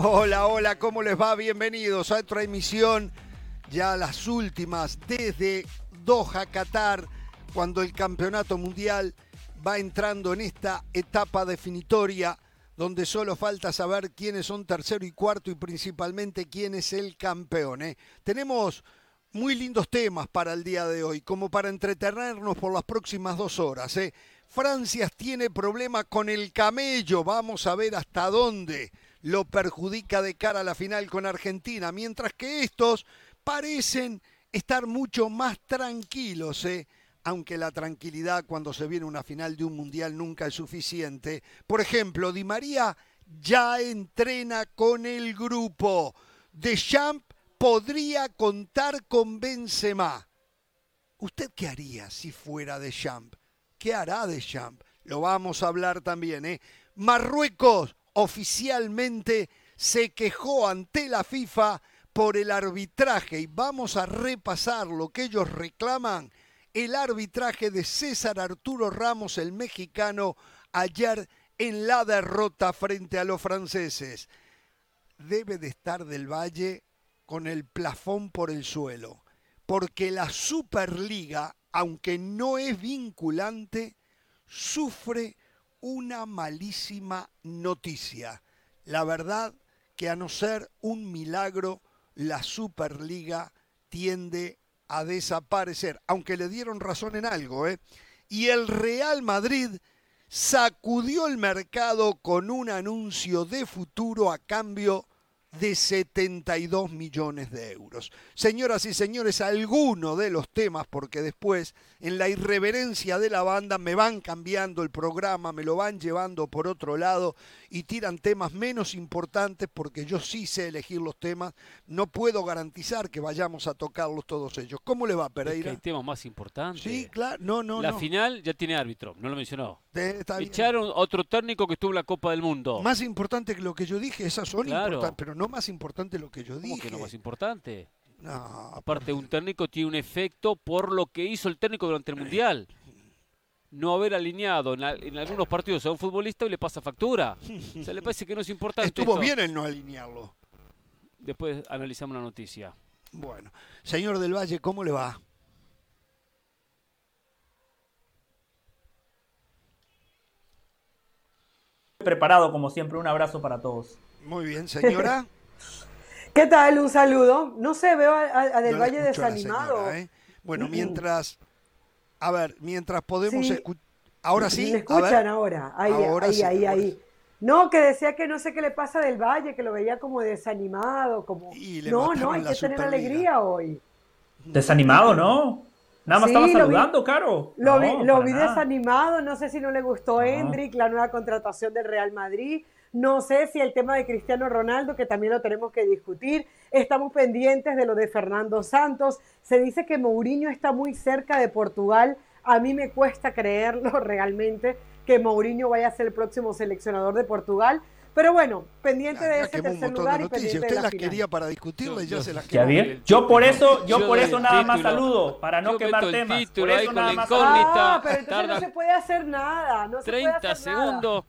Hola, hola, ¿cómo les va? Bienvenidos a otra emisión, ya las últimas desde Doha, Qatar, cuando el campeonato mundial va entrando en esta etapa definitoria donde solo falta saber quiénes son tercero y cuarto y principalmente quién es el campeón. ¿eh? Tenemos muy lindos temas para el día de hoy, como para entretenernos por las próximas dos horas. ¿eh? Francia tiene problema con el camello, vamos a ver hasta dónde lo perjudica de cara a la final con Argentina, mientras que estos parecen estar mucho más tranquilos, ¿eh? aunque la tranquilidad cuando se viene una final de un mundial nunca es suficiente. Por ejemplo, Di María ya entrena con el grupo. Deschamps podría contar con Benzema. ¿Usted qué haría si fuera Deschamps? ¿Qué hará Deschamps? Lo vamos a hablar también, ¿eh? Marruecos oficialmente se quejó ante la FIFA por el arbitraje y vamos a repasar lo que ellos reclaman, el arbitraje de César Arturo Ramos, el mexicano, ayer en la derrota frente a los franceses. Debe de estar del Valle con el plafón por el suelo, porque la Superliga, aunque no es vinculante, sufre una malísima noticia. La verdad que a no ser un milagro, la Superliga tiende a desaparecer, aunque le dieron razón en algo. ¿eh? Y el Real Madrid sacudió el mercado con un anuncio de futuro a cambio de 72 millones de euros. Señoras y señores, alguno de los temas, porque después en la irreverencia de la banda me van cambiando el programa, me lo van llevando por otro lado y tiran temas menos importantes porque yo sí sé elegir los temas, no puedo garantizar que vayamos a tocarlos todos ellos. ¿Cómo le va Pereira? Es que hay temas más importantes. Sí, claro, no, no. La final ya tiene árbitro, no lo mencionó. Echaron otro técnico que estuvo en la Copa del Mundo. Más importante que lo que yo dije, esas son importantes, pero no más importante lo que yo dije. ¿Cómo que no más importante? No, Aparte, un técnico tiene un efecto por lo que hizo el técnico durante el Mundial. No haber alineado en, algunos partidos a un futbolista y le pasa factura. O sea, le parece que no es importante. Estuvo bien el no alinearlo. Después analizamos la noticia. Bueno, señor del Valle, ¿cómo le va? Preparado como siempre, un abrazo para todos. Muy bien, señora. ¿Qué tal? Un saludo. No sé, veo a, Del Valle desanimado. ¿eh? Bueno, mientras, a ver, mientras podemos escuchar. Ahora sí. Me escuchan ahora. Ahí, ahí, ahí, ahí. No, que decía que no sé qué le pasa del Valle, que lo veía como desanimado, como. no, no, hay que tener alegría hoy. Desanimado, ¿no? Nada más estaba saludando, Caro. Lo vi, lo vi desanimado, no sé si no le gustó Hendrik, la nueva contratación del Real Madrid. No sé si el tema de Cristiano Ronaldo, que también lo tenemos que discutir. Estamos pendientes de lo de Fernando Santos. Se dice que Mourinho está muy cerca de Portugal. A mí me cuesta creerlo realmente que Mourinho vaya a ser el próximo seleccionador de Portugal. Pero bueno, pendiente de ese tercer lugar y pendiente Usted de las quería para discutirla y ya se las quedó. Yo por eso, yo por eso nada más saludo, para no quemar temas. Por eso nada más Ah, pero entonces no se puede hacer nada. No 30 segundos.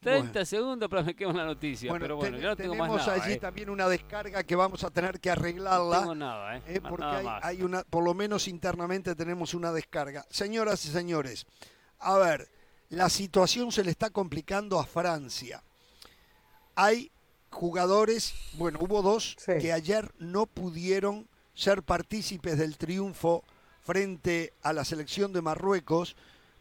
30 segundos para que me quede una noticia, pero bueno, yo no tengo más nada. Tenemos allí eh. también una descarga que vamos a tener que arreglarla. No tengo nada, ¿eh? eh porque hay, una, por lo menos internamente tenemos una descarga. Señoras y señores, a ver, la situación se le está complicando a Francia. Hay jugadores, bueno, hubo dos que ayer no pudieron ser partícipes del triunfo frente a la selección de Marruecos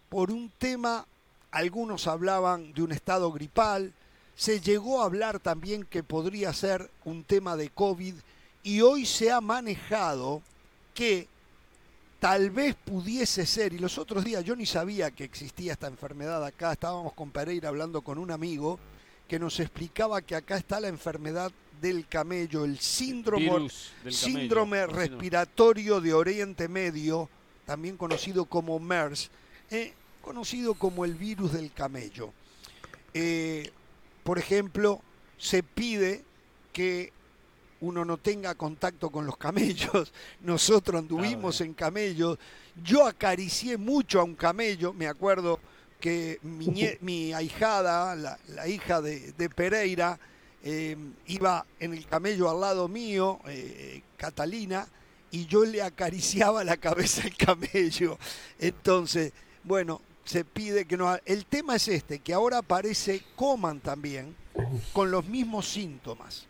por un tema algunos hablaban de un estado gripal, se llegó a hablar también que podría ser un tema de COVID y hoy se ha manejado que tal vez pudiese ser, y los otros días yo ni sabía que existía esta enfermedad acá, estábamos con Pereira hablando con un amigo que nos explicaba que acá está la enfermedad del camello, el síndrome, síndrome respiratorio de Oriente Medio, también conocido como MERS. Eh, conocido como el virus del camello. Eh, por ejemplo, se pide que uno no tenga contacto con los camellos. Nosotros anduvimos en camellos. Yo acaricié mucho a un camello. Me acuerdo que mi, ahijada, la, hija de, Pereira, eh, iba en el camello al lado mío, eh, Catalina, y yo le acariciaba la cabeza al camello. Entonces, bueno, se pide que no... El tema es este, que ahora aparece Coman también, con los mismos síntomas.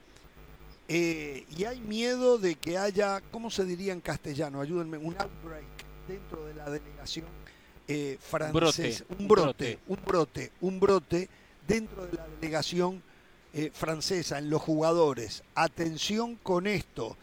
Eh, y hay miedo de que haya, ¿cómo se diría en castellano? Ayúdenme, un outbreak dentro de la delegación eh, francesa. Un brote, un brote, un brote dentro de la delegación eh, francesa, en los jugadores. Atención con esto.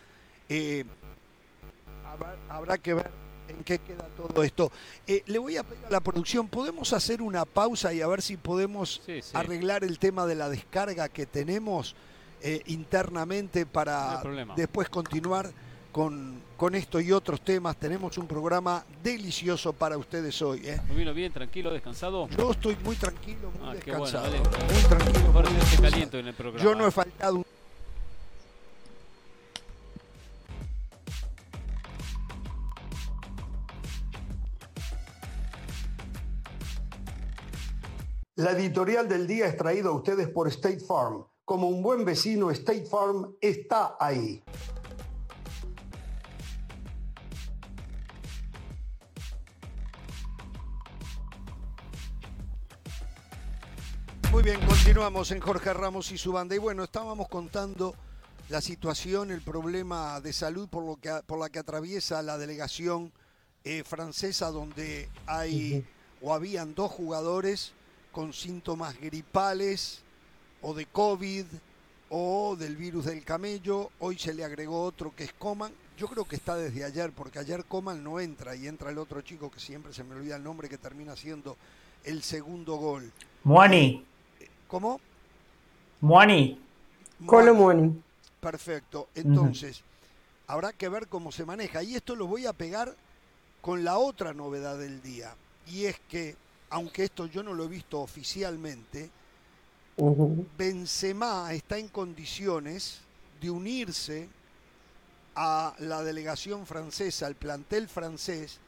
habrá que ver en qué queda todo esto. Eh, le voy a pedir a la producción, ¿podemos hacer una pausa y a ver si podemos arreglar el tema de la descarga que tenemos eh, internamente para después continuar con, con esto y otros temas? Tenemos un programa delicioso para ustedes hoy. ¿eh? vino bien, tranquilo, descansado? Yo estoy muy tranquilo, muy ah, descansado. muy tranquilo. en el programa. Yo no he faltado un La editorial del día es traída a ustedes por State Farm. Como un buen vecino, State Farm está ahí. Muy bien, continuamos en Jorge Ramos y su banda. Y bueno, estábamos contando la situación, el problema de salud por, lo que, por la que atraviesa la delegación eh, francesa, donde hay o habían dos jugadores con síntomas gripales o de COVID o del virus del camello. Hoy se le agregó otro que es Coman. Yo creo que está desde ayer, porque ayer Coman no entra y entra el otro chico que siempre se me olvida el nombre, que termina siendo el segundo gol. Muani. ¿Cómo? Muani. Colo Muani. Perfecto. Entonces, habrá que ver cómo se maneja. Y esto lo voy a pegar con la otra novedad del día. Y es que aunque esto yo no lo he visto oficialmente, Benzema está en condiciones de unirse a la delegación francesa, al plantel francés,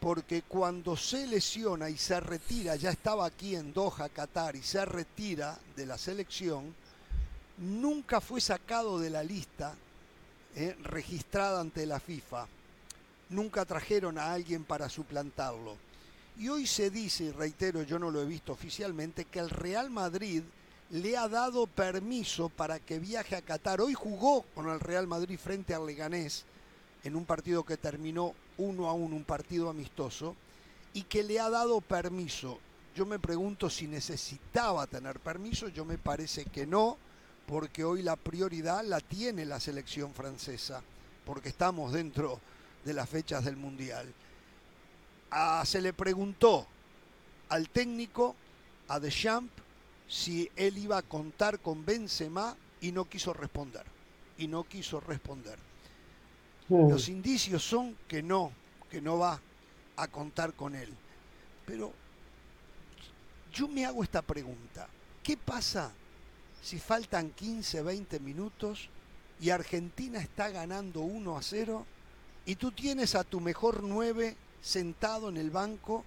porque cuando se lesiona y se retira, ya estaba aquí en Doha, Qatar, y se retira de la selección, nunca fue sacado de la lista eh, registrada ante la FIFA. Nunca trajeron a alguien para suplantarlo. Y hoy se dice, y reitero, yo no lo he visto oficialmente, que el Real Madrid le ha dado permiso para que viaje a Qatar. Hoy jugó con el Real Madrid frente al Leganés en un partido que terminó uno a uno, un partido amistoso, y que le ha dado permiso. Yo me pregunto si necesitaba tener permiso, yo me parece que no, porque hoy la prioridad la tiene la selección francesa, porque estamos dentro de las fechas del Mundial se le preguntó al técnico, a Deschamps, si él iba a contar con Benzema y no quiso responder. Y no quiso responder. Mm. Los indicios son que no, que no va a contar con él. Pero yo me hago esta pregunta. ¿Qué pasa si faltan 15, 20 minutos y Argentina está ganando 1 a 0 y tú tienes a tu mejor 9 sentado en el banco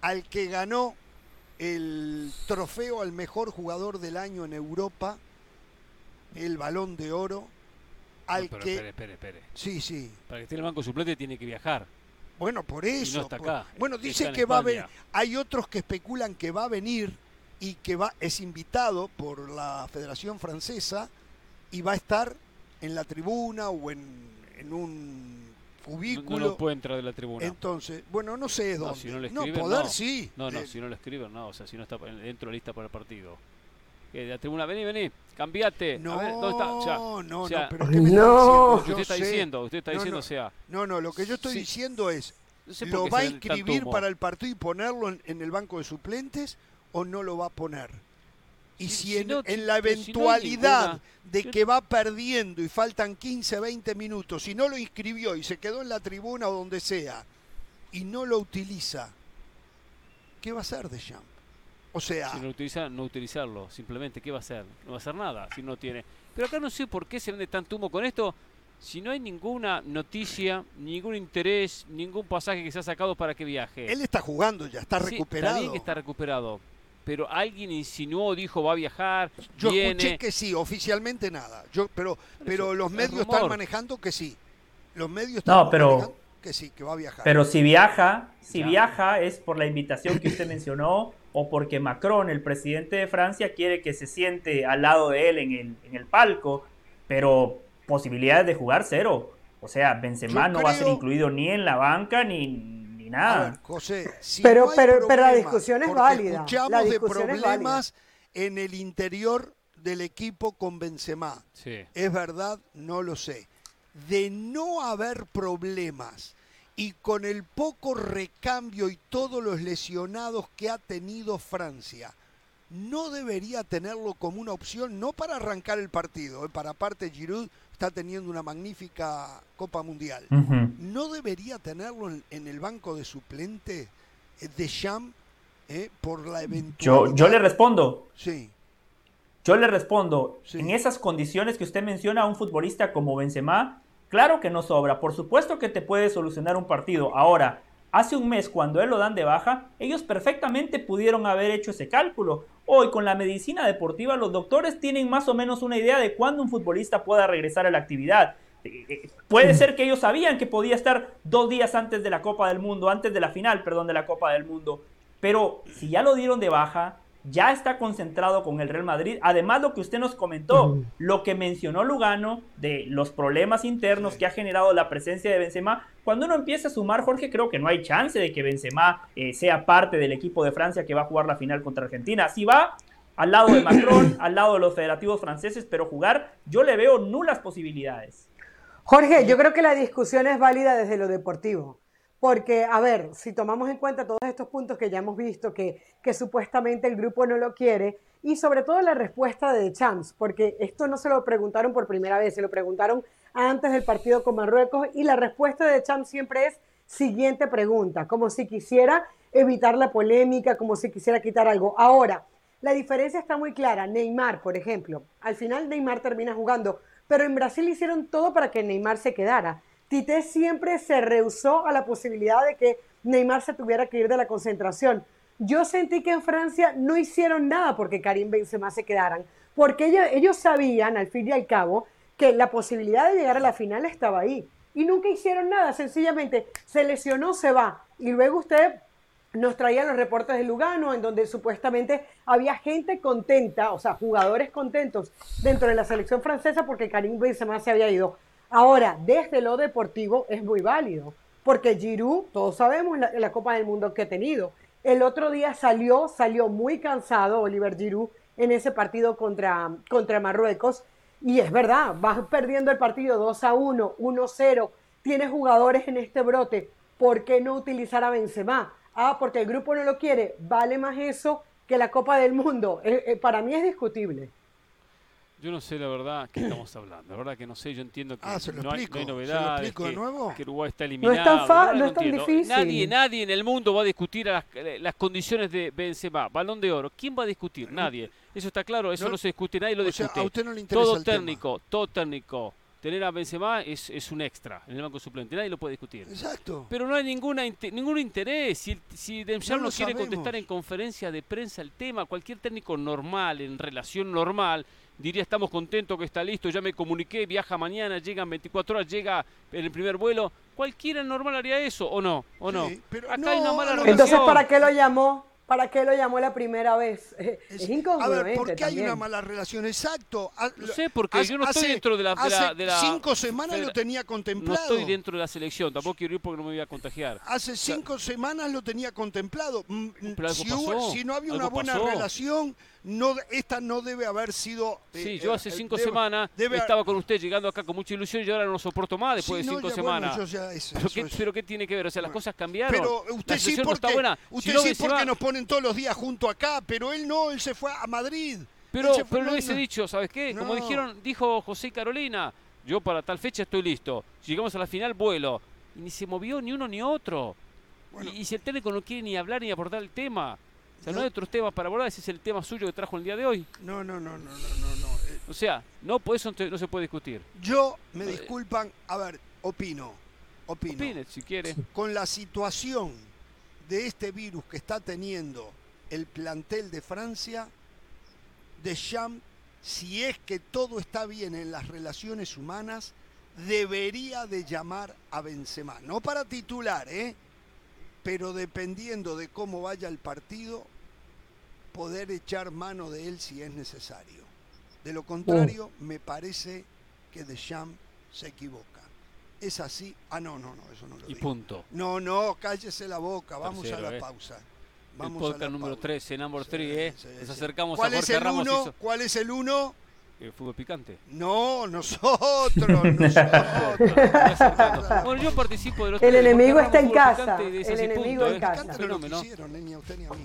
al que ganó el trofeo al mejor jugador del año en Europa, el balón de oro, al que... Espere, espere, espere. Sí, sí. Para que esté en el banco suplente tiene que viajar. Bueno, por eso. no está acá. Bueno, dice que va a venir. Hay otros que especulan que va a venir y que va es invitado por la Federación Francesa y va a estar en la tribuna o en, en un cubículo. No, puede entrar de la tribuna. Entonces, bueno, no sé dónde. No, si no, le escriben, no poder sí. No, no, si no lo escriben, no. O sea, si no está dentro de la lista para el partido. de la tribuna, vení, vení, cambiate. No, a ver, ¿dónde está? no, no, pero ¿qué me no. Usted está diciendo, usted está diciendo, o sea. No, no, lo que yo estoy diciendo es, ¿lo va a inscribir para el partido y ponerlo en el banco de suplentes o no lo va a poner? Y si, en, la eventualidad de que va perdiendo y faltan 15, 20 minutos, si no lo inscribió y se quedó en la tribuna o donde sea, y no lo utiliza, ¿qué va a hacer de Champ? O sea... Si no utiliza, no utilizarlo, simplemente, ¿qué va a hacer? No va a hacer nada si no tiene... Pero acá no sé por qué se vende tanto humo con esto, si no hay ninguna noticia, ningún interés, ningún pasaje que se ha sacado para que viaje. Él está jugando ya, está recuperado. Está bien que está recuperado pero alguien insinuó, dijo, va a viajar, Yo viene. escuché que sí, oficialmente nada. Yo, pero pero los medios están manejando que sí. Los medios están no, pero, manejando que sí, que va a viajar. Pero si viaja, si viaja es por la invitación que usted mencionó o porque Macron, el presidente de Francia, quiere que se siente al lado de él en el, en el palco, pero posibilidades de jugar cero. O sea, Benzema no va a ser incluido ni en la banca ni, nada. José, pero, pero, pero la discusión es válida. Escuchamos de problemas en el interior del equipo con Benzema. ¿Es verdad? No lo sé. De no haber problemas y con el poco recambio y todos los lesionados que ha tenido Francia, no debería tenerlo como una opción, no para arrancar el partido, ¿eh? para aparte Giroud está teniendo una magnífica Copa Mundial. ¿No debería tenerlo en, el banco de suplente eh, de Sham eh, por la eventualidad? Yo, yo le respondo. Sí. Yo le respondo, en esas condiciones que usted menciona, un futbolista como Benzema, claro que no sobra, por supuesto que te puede solucionar un partido. Ahora, hace un mes cuando él lo dan de baja, ellos perfectamente pudieron haber hecho ese cálculo. Hoy con la medicina deportiva los doctores tienen más o menos una idea de cuándo un futbolista pueda regresar a la actividad. Eh, eh, puede ser que ellos sabían que podía estar dos días antes de la Copa del Mundo, antes de la final, perdón, de la Copa del Mundo. Pero si ya lo dieron de baja, ya está concentrado con el Real Madrid. Además, lo que usted nos comentó, lo que mencionó Lugano de los problemas internos que ha generado la presencia de Benzema. Cuando uno empieza a sumar, Jorge, creo que no hay chance de que Benzema eh, sea parte del equipo de Francia que va a jugar la final contra Argentina. Si va al lado de Macron, al lado de los federativos franceses, pero jugar, yo le veo nulas posibilidades. Jorge, yo creo que la discusión es válida desde lo deportivo. Porque, a ver, si tomamos en cuenta todos estos puntos que ya hemos visto, que, que supuestamente el grupo no lo quiere, y sobre todo la respuesta de Champs, porque esto no se lo preguntaron por primera vez, se lo preguntaron antes del partido con Marruecos, y la respuesta de Champs siempre es siguiente pregunta, como si quisiera evitar la polémica, como si quisiera quitar algo. Ahora, la diferencia está muy clara. Neymar, por ejemplo, al final Neymar termina jugando, pero en Brasil hicieron todo para que Neymar se quedara. Tite siempre se rehusó a la posibilidad de que Neymar se tuviera que ir de la concentración. Yo sentí que en Francia no hicieron nada porque Karim Benzema se quedaran, porque ellos, sabían, al fin y al cabo, que la posibilidad de llegar a la final estaba ahí. Y nunca hicieron nada, sencillamente se lesionó, se va. Y luego usted nos traía los reportes de Lugano, en donde supuestamente había gente contenta, o sea, jugadores contentos dentro de la selección francesa porque Karim Benzema se había ido. Ahora, desde lo deportivo es muy válido, porque Giroud, todos sabemos la, Copa del Mundo que ha tenido. El otro día salió, salió muy cansado Oliver Giroud en ese partido contra, contra Marruecos. Y es verdad, vas perdiendo el partido 2 a 1, 1 0, tienes jugadores en este brote, ¿por qué no utilizar a Benzema? Ah, porque el grupo no lo quiere, vale más eso que la Copa del Mundo. Eh, eh, para mí es discutible. Yo no sé la verdad que estamos hablando. La verdad que no sé. Yo entiendo que ah, no, hay, no, hay, novedades. que, nuevo? que, Uruguay está eliminado. No es tan, fa no es tan difícil. Nadie, nadie en el mundo va a discutir las, las, condiciones de Benzema. Balón de oro. ¿Quién va a discutir? Nadie. Eso está claro. Eso no, se discute. Nadie lo discute. a usted no le interesa todo técnico, todo técnico. Tener a Benzema es, es un extra en el banco suplente. Nadie lo puede discutir. Exacto. Pero no hay ninguna ningún interés. Si, si Dempsey no, quiere contestar en conferencia de prensa el tema, cualquier técnico normal, en relación normal, diría estamos contentos que está listo, ya me comuniqué, viaja mañana, llega en 24 horas, llega en el primer vuelo. Cualquiera normal haría eso, ¿o no? ¿O no? Acá hay una mala Entonces, ¿para qué lo llamó? ¿Para qué lo llamó la primera vez? Es, incongruente. A ver, ¿por qué hay una mala relación? Exacto. No sé, porque yo no estoy dentro de la, de la, cinco semanas lo tenía contemplado. No estoy dentro de la selección, tampoco quiero ir porque no me voy a contagiar. Hace cinco semanas lo tenía contemplado. Mm, si, si, no había una buena relación, no, esta no debe haber sido... Eh, sí, yo hace eh, cinco semanas estaba con usted llegando acá con mucha ilusión y ahora no soporto más después de cinco semanas. pero, qué, tiene que ver? O sea, las cosas cambiaron. Pero usted sí porque, está buena. Usted sí porque nos ponen todos los días junto acá, pero él no, él se fue a Madrid. Pero, pero lo hubiese dicho, ¿sabes qué? Como dijeron, dijo José Carolina, yo para tal fecha estoy listo. Llegamos a la final, vuelo. Y ni se movió ni uno ni otro. Y, y, si el técnico no quiere ni hablar ni abordar el tema. O sea, no, hay otros temas para abordar, ese es el tema suyo que trajo el día de hoy. No, no, no, no, no, no. Eh, o sea, no, por eso no se puede discutir. Yo, me disculpan, a ver, opino, opino. Opine, si quiere. Con la situación de este virus que está teniendo el plantel de Francia, Deschamps, si es que todo está bien en las relaciones humanas, debería de llamar a Benzema. No para titular, ¿eh? pero dependiendo de cómo vaya el partido, poder echar mano de él si es necesario. De lo contrario, oh. me parece que Deschamps se equivoca. Es así. Ah, no, no, no, eso no lo Y punto. No, no, cállese la boca. Vamos a la ¿eh? pausa. Vamos el podcast número 13, Number 3, ¿eh? Nos acercamos ¿Cuál a Jorge es el Uno? ¿Cuál es el uno? El fútbol picante. No, nosotros, nosotros. bueno, yo participo de los El enemigo está en casa. El enemigo en casa. Un fenómeno. No hicieron, ni a usted ni a mí.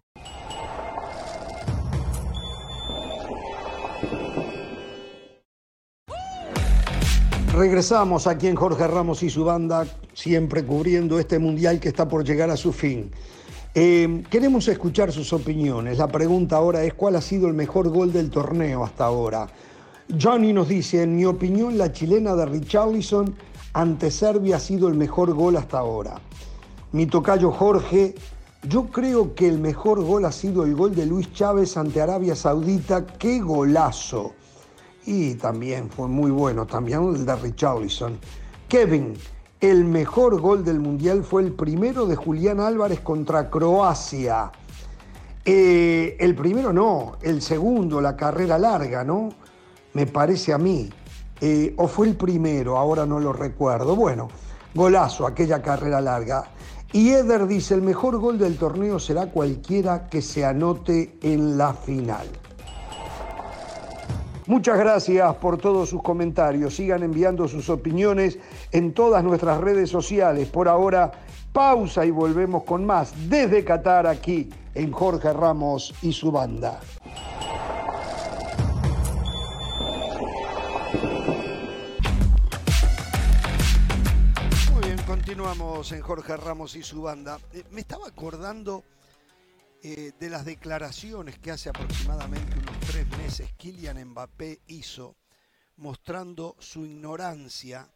Regresamos aquí en Jorge Ramos y su banda, siempre cubriendo este mundial que está por llegar a su fin. Eh, queremos escuchar sus opiniones. La pregunta ahora es cuál ha sido el mejor gol del torneo hasta ahora. Johnny nos dice, en mi opinión, la chilena de Richarlison ante Serbia ha sido el mejor gol hasta ahora. Mi tocayo Jorge, yo creo que el mejor gol ha sido el gol de Luis Chávez ante Arabia Saudita. ¡Qué golazo! Y también fue muy bueno, también el de Richarlison. Kevin, el mejor gol del Mundial fue el primero de Julián Álvarez contra Croacia. Eh, el primero no, el segundo, la carrera larga, ¿no? Me parece a mí. Eh, o fue el primero, ahora no lo recuerdo. Bueno, golazo, aquella carrera larga. Y Eder dice, el mejor gol del torneo será cualquiera que se anote en la final. Muchas gracias por todos sus comentarios. Sigan enviando sus opiniones en todas nuestras redes sociales. Por ahora, pausa y volvemos con más desde Qatar aquí en Jorge Ramos y su banda. Muy bien, continuamos en Jorge Ramos y su banda. Eh, me estaba acordando eh, de las declaraciones que hace aproximadamente unos tres meses Kylian Mbappé hizo mostrando su ignorancia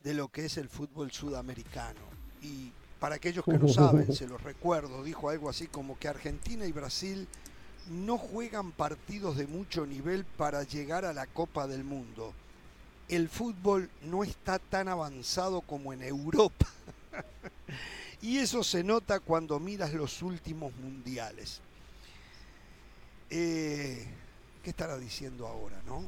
de lo que es el fútbol sudamericano. Y para aquellos que no saben, se los recuerdo, dijo algo así como que Argentina y Brasil no juegan partidos de mucho nivel para llegar a la Copa del Mundo. El fútbol no está tan avanzado como en Europa. Y eso se nota cuando miras los últimos mundiales. Eh, ¿Qué estará diciendo ahora, no?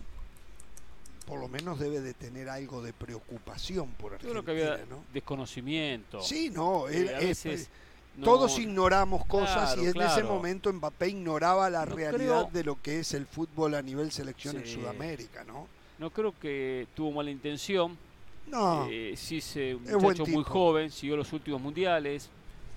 Por lo menos debe de tener algo de preocupación por Argentina. Yo creo que había desconocimiento. Sí, no, él, eh, todos ignoramos cosas y en ese momento Mbappé ignoraba la realidad de lo que es el fútbol a nivel selección en Sudamérica, ¿no? No creo que tuvo mala intención no. Eh, sí, se, un muchacho muy joven, siguió los últimos mundiales.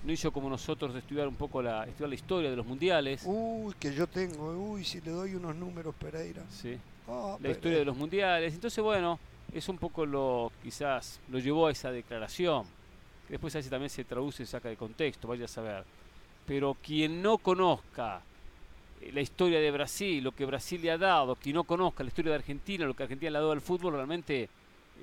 No hizo como nosotros de estudiar un poco la, estudiar la historia de los mundiales. Uy, que yo tengo. Uy, si le doy unos números, Pereira. Sí. Ah, la historia de los mundiales. Entonces, bueno, es un poco lo, quizás, lo llevó a esa declaración. Que después a veces también se traduce y saca de contexto, vaya a saber. Pero quien no conozca eh, la historia de Brasil, lo que Brasil le ha dado, quien no conozca la historia de Argentina, lo que Argentina le ha dado al fútbol, realmente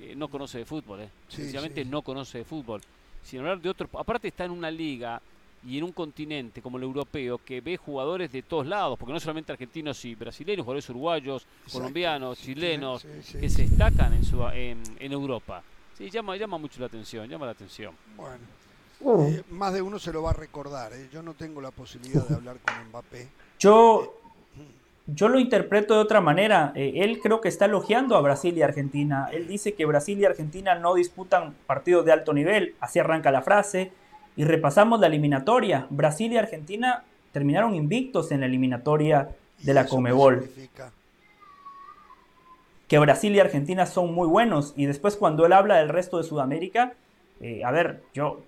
eh, no conoce de fútbol, eh. sencillamente no conoce de fútbol. Sin hablar de otro, aparte está en una liga y en un continente como el europeo que ve jugadores de todos lados, porque no solamente argentinos y brasileños, jugadores uruguayos, colombianos, chilenos, que se destacan en, su, en, Europa. Sí, llama, llama mucho la atención, llama la atención. Bueno, eh, más de uno se lo va a recordar. Yo no tengo la posibilidad de hablar con Mbappé. Yo yo lo interpreto de otra manera. Eh, él creo que está elogiando a Brasil y Argentina. Él dice que Brasil y Argentina no disputan partidos de alto nivel. Así arranca la frase. Y repasamos la eliminatoria. Brasil y Argentina terminaron invictos en la eliminatoria de la Comebol. Que Brasil y Argentina son muy buenos. Y después cuando él habla del resto de Sudamérica, eh, a ver, yo,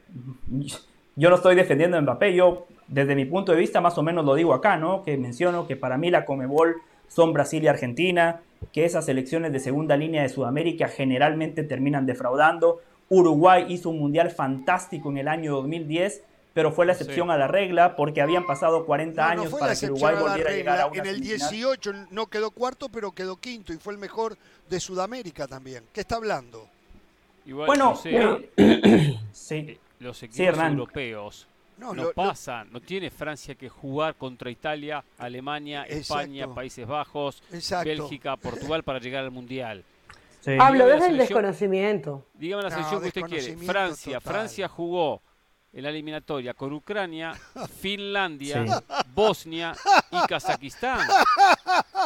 yo no estoy defendiendo a Mbappé. Yo desde mi punto de vista, más o menos lo digo acá, ¿no? Que menciono que para mí la Comebol son Brasil y Argentina, que esas selecciones de segunda línea de Sudamérica generalmente terminan defraudando. Uruguay hizo un mundial fantástico en el año 2010, pero fue la excepción a la regla porque habían pasado 40 años para que Uruguay volviera a, llegar a una En el 18 no quedó cuarto, pero quedó quinto y fue el mejor de Sudamérica también. ¿Qué está hablando? bueno, eh, sí. los equipos europeos no, pasa, no tiene Francia que jugar contra Italia, Alemania, España, Países Bajos, Bélgica, Portugal para llegar al Mundial. Hablo desde el desconocimiento. Dígame la selección que usted quiere. Francia, Francia jugó en la eliminatoria con Ucrania, Finlandia, Bosnia y Kazajistán.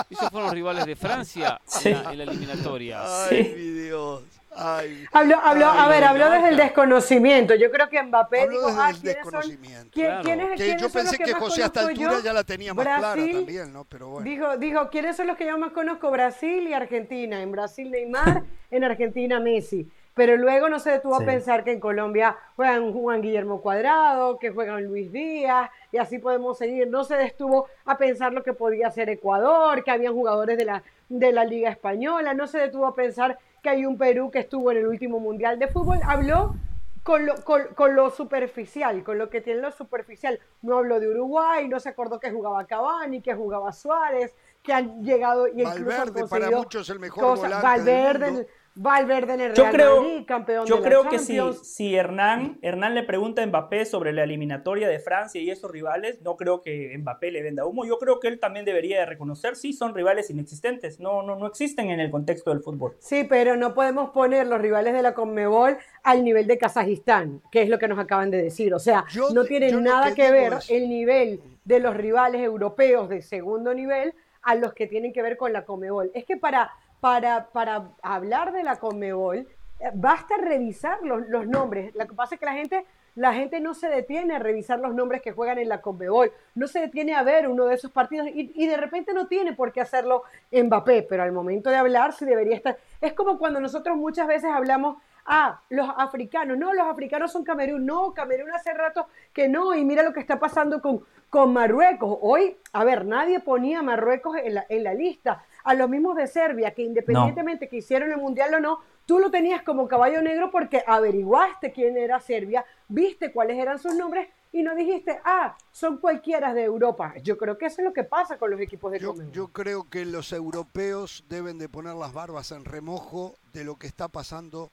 Esos fueron los rivales de Francia en, la, eliminatoria. Ay, mi Dios. Hablo, hablo, a ver, habló desde el desconocimiento. Yo creo que Mbappé habló desde ah, el desconocimiento. que yo pensé que José a esta altura ya la tenía más clara también, ¿no? Pero bueno. Dijo, dijo, ¿quiénes son los que yo más conozco? Brasil y Argentina. En Brasil Neymar, en Argentina Messi. Pero luego no se detuvo a pensar que en Colombia juegan Juan Guillermo Cuadrado, que juegan Luis Díaz, y así podemos seguir. No se detuvo a pensar lo que podía ser Ecuador, que habían jugadores de la, de la Liga Española, no se detuvo a pensar que hay un Perú que estuvo en el último Mundial de Fútbol, habló con lo, con, lo, superficial, con lo que tiene lo superficial. No habló de Uruguay, no se acordó que jugaba Cavani, que jugaba Suárez, que han llegado y incluso para muchos el mejor volante Valverde, Valverde en el Real yo creo, Madrid, campeón Yo creo que si, si Hernán, Hernán le pregunta a Mbappé sobre la eliminatoria de Francia y esos rivales, no creo que Mbappé le venda humo. Yo creo que él también debería de reconocer, sí, son rivales inexistentes, no, no, no existen en el contexto del fútbol. Sí, pero no podemos poner los rivales de la Conmebol al nivel de Kazajistán, que es lo que nos acaban de decir. O sea, no tiene nada que, ver el nivel de los rivales europeos de segundo nivel a los que tienen que ver con la Conmebol. Es que para para, para hablar de la Conmebol, eh, basta revisar los, los, nombres. Lo que pasa es que la gente, la gente no se detiene a revisar los nombres que juegan en la Conmebol, no se detiene a ver uno de esos partidos y, de repente no tiene por qué hacerlo Mbappé, pero al momento de hablar sí debería estar. Es como cuando nosotros muchas veces hablamos, ah, los africanos, no, los africanos son Camerún, no, Camerún hace rato que no, y mira lo que está pasando con, con Marruecos. Hoy, a ver, nadie ponía Marruecos en la, en la lista a los mismos de Serbia, que independientemente que hicieron el mundial o no, tú lo tenías como caballo negro porque averiguaste quién era Serbia, viste cuáles eran sus nombres y no dijiste, ah, son cualquiera de Europa. Yo creo que eso es lo que pasa con los equipos de yo, yo creo que los europeos deben de poner las barbas en remojo de lo que está pasando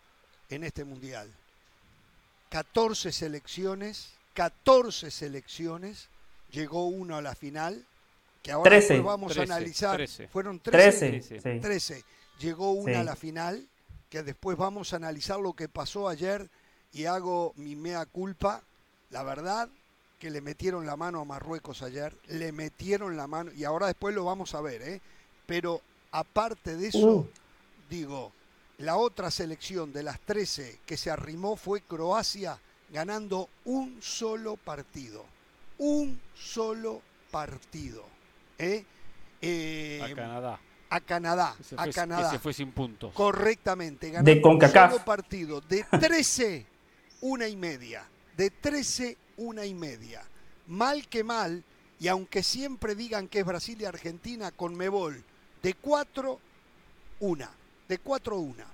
en este mundial. 14 selecciones, 14 selecciones, llegó uno a la final, que ahora 13, vamos a analizar. Fueron 13. 13, 13. Llegó una a la final, que después vamos a analizar lo que pasó ayer y hago mi mea culpa. La verdad que le metieron la mano a Marruecos ayer, le metieron la mano, y ahora después lo vamos a ver, ¿eh? Pero aparte de eso, uh. digo, la otra selección de las 13 que se arrimó fue Croacia, ganando un solo partido. Un solo partido. ¿Eh? Eh, a Canadá. A Canadá, a Canadá. Se fue sin puntos. Correctamente. Ganó de un solo partido de 13, una y media. De 13, una y media. Mal que mal, y aunque siempre digan que es Brasil y Argentina, con Mebol, de 4, una. De 4, una.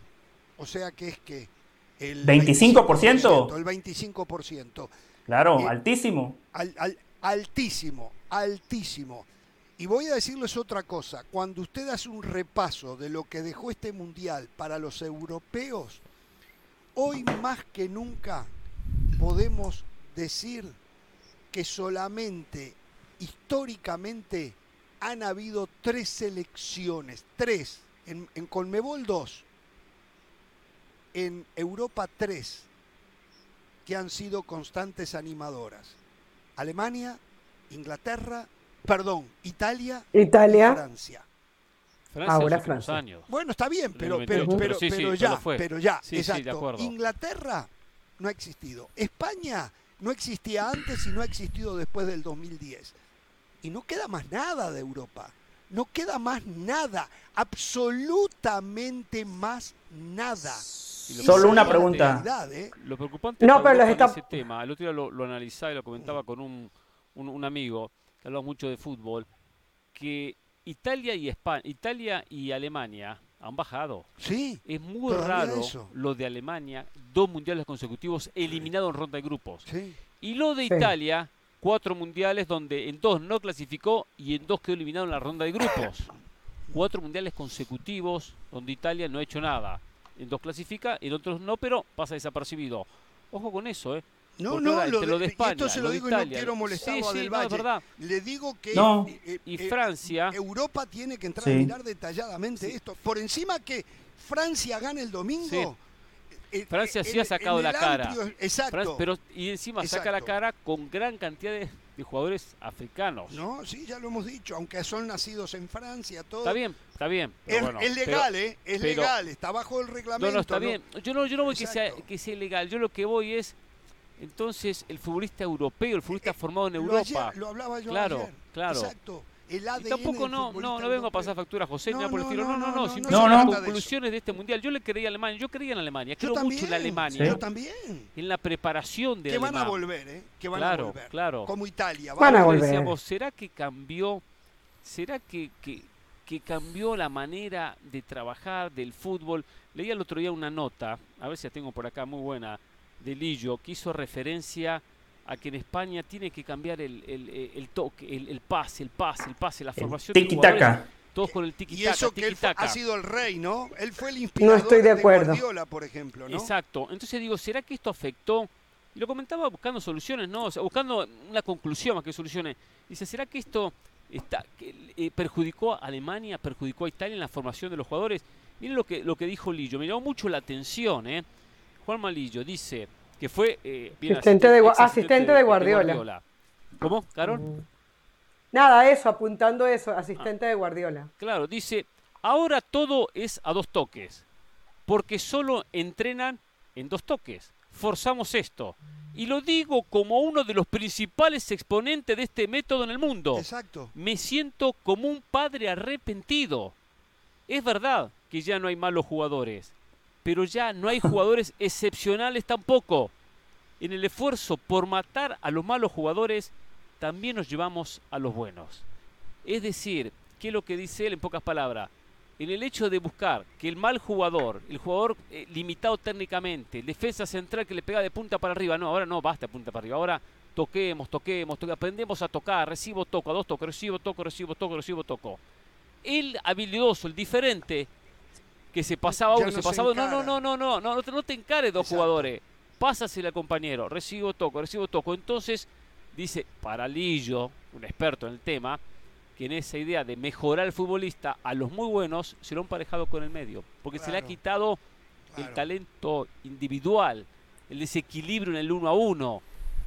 O sea que es que el 25%. el 25%. Claro, eh, altísimo. altísimo, altísimo. Y voy a decirles otra cosa, cuando usted hace un repaso de lo que dejó este mundial para los europeos, hoy más que nunca podemos decir que solamente históricamente han habido tres selecciones, tres, en, en Colmebol dos, en Europa tres, que han sido constantes animadoras. Alemania, Inglaterra Perdón, Italia, Italia. Y Francia. Francia Ahora Francia. Años. Bueno, está bien, pero, pero, pero, pero, ya, pero ya, exacto. Inglaterra no ha existido. España no existía antes y no ha existido después del 2010. Y no queda más nada de Europa. No queda más nada, absolutamente más nada. Solo una pregunta. ¿eh? Lo preocupante no, pero ese tema, el otro día lo, lo analizaba y lo comentaba con un un, amigo que habla mucho de fútbol, que Italia y España, Italia y Alemania han bajado. Sí. Es muy raro lo de Alemania, dos mundiales consecutivos eliminados en ronda de grupos. Sí. Y lo de Italia, cuatro mundiales donde en dos no clasificó y en dos quedó eliminado en la ronda de grupos. Cuatro mundiales consecutivos donde Italia no ha hecho nada. En dos clasifica, en otros no, pero pasa desapercibido. Ojo con eso, ¿eh? No, no, lo de, España, esto se lo, digo y no quiero molestar a del Valle. verdad. Le digo que eh, y eh, Francia Europa tiene que entrar a mirar detalladamente esto. Por encima que Francia gane el domingo. Eh, Francia sí ha sacado la cara. exacto. pero y encima saca la cara con gran cantidad de, jugadores africanos. No, sí, ya lo hemos dicho, aunque son nacidos en Francia, todo. Está bien, está bien. es, legal, ¿eh? Es legal, está bajo el reglamento. No, no, está bien. Yo no, yo no voy que sea, que sea ilegal. Yo lo que voy es entonces el futbolista europeo, el futbolista eh, formado en Europa. Lo, hablaba yo claro, ayer. Claro, Exacto. El ADN y tampoco no, no, no vengo a pasar factura a José, no, por el No, no, no, sino no, las conclusiones de, este mundial. Yo le creía a Alemania, yo creía en Alemania, creo mucho en Alemania. Yo también. En la preparación de Que van a volver, ¿eh? Que van claro, a volver. Claro. Como Italia. Van, a volver. Decíamos, ¿será que cambió? ¿Será que, que, que cambió la manera de trabajar del fútbol? Leía el otro día una nota, a ver si la tengo por acá, muy buena, de Lillo, que hizo referencia a que en España tiene que cambiar el, el, el toque, el, el, pase, el pase, el pase, la formación de jugadores, todos con el tiki Y eso que él ha sido el rey, ¿no? Él fue el inspirador no estoy de, acuerdo. Guardiola, por ejemplo, ¿no? Exacto. Entonces digo, ¿será que esto afectó? Y lo comentaba buscando soluciones, ¿no? O sea, buscando una conclusión más que soluciones. Dice, ¿será que esto está, que, eh, perjudicó a Alemania, perjudicó a Italia en la formación de los jugadores? Miren lo que, lo que dijo Lillo, me llamó mucho la atención, ¿eh? Juan Malillo dice, que fue eh, asistente, de, asistente, de, Guardiola. ¿Cómo, Carol? Mm. Nada, eso, apuntando eso, asistente de Guardiola. Claro, dice, ahora todo es a dos toques, porque solo entrenan en dos toques. Forzamos esto. Y lo digo como uno de los principales exponentes de este método en el mundo. Exacto. Me siento como un padre arrepentido. Es verdad que ya no hay malos jugadores, pero ya no hay jugadores excepcionales tampoco. En el esfuerzo por matar a los malos jugadores, también nos llevamos a los buenos. Es decir, ¿qué es lo que dice él en pocas palabras? En el hecho de buscar que el mal jugador, el jugador eh, limitado técnicamente, el defensa central que le pega de punta para arriba, no, ahora no basta de punta para arriba, ahora toquemos, toquemos, toquemos aprendemos a tocar, recibo, toco, a dos toco, recibo, toco, recibo, toco, recibo, toco. El habilidoso, el diferente, que se pasaba uno, se pasaba no, no, no, no, no, no, no te encares dos jugadores. Pásasele al compañero, recibo toco, recibo toco. Entonces, dice Paralillo, un experto en el tema, que en esa idea de mejorar el futbolista a los muy buenos se lo han parejado con el medio, porque se le ha quitado el talento individual, el desequilibrio en el uno a uno.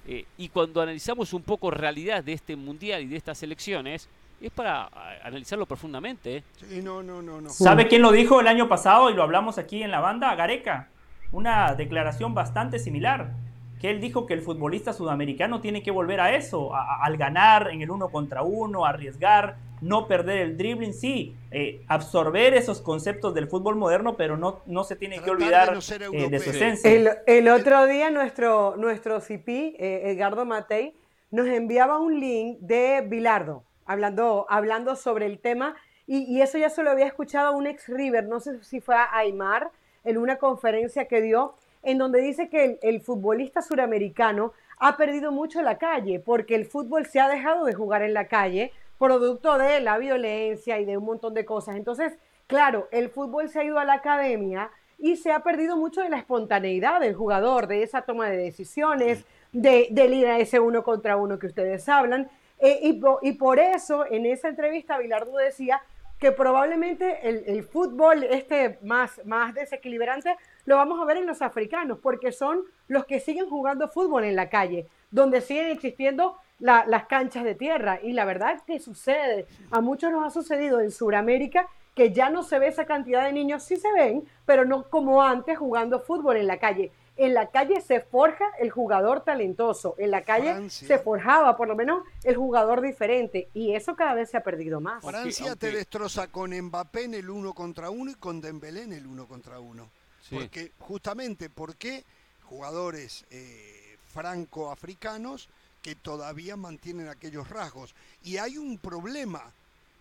Eh, y cuando analizamos un poco realidad de este mundial y de estas elecciones, es para analizarlo profundamente. ¿eh? Sí, no, no, no, no. ¿Sabe quién lo dijo el año pasado y lo hablamos aquí en la banda? Gareca. Una declaración bastante similar. Que él dijo que el futbolista sudamericano tiene que volver a eso, al ganar en el uno contra uno, arriesgar, no perder el dribbling, sí, eh, absorber esos conceptos del fútbol moderno, pero no, no se tiene que olvidar de, eh, su esencia. El, otro día nuestro, nuestro CP, Edgardo Matei, nos enviaba un link de Bilardo hablando, hablando sobre el tema. Y, eso ya se lo había escuchado a un ex River, no sé si fue a Aymar, en una conferencia que dio, en donde dice que el, futbolista suramericano ha perdido mucho la calle, porque el fútbol se ha dejado de jugar en la calle, producto de la violencia y de un montón de cosas. Entonces, claro, el fútbol se ha ido a la academia y se ha perdido mucho de la espontaneidad del jugador, de esa toma de decisiones, de, del ir a ese uno contra uno que ustedes hablan. Eh, y, por eso en esa entrevista Bilardo decía que probablemente el, fútbol este más, más desequilibrante lo vamos a ver en los africanos, porque son los que siguen jugando fútbol en la calle, donde siguen existiendo las canchas de tierra. Y la verdad que sucede, a muchos nos ha sucedido en Sudamérica que ya no se ve esa cantidad de niños, sí se ven, pero no como antes jugando fútbol en la calle en la calle se forja el jugador talentoso, en la calle se forjaba por lo menos el jugador diferente y eso cada vez se ha perdido más. Francia te destroza con Mbappé en el uno contra uno y con Dembélé en el uno contra uno. Porque justamente porque jugadores eh, franco-africanos que todavía mantienen aquellos rasgos. Y hay un problema.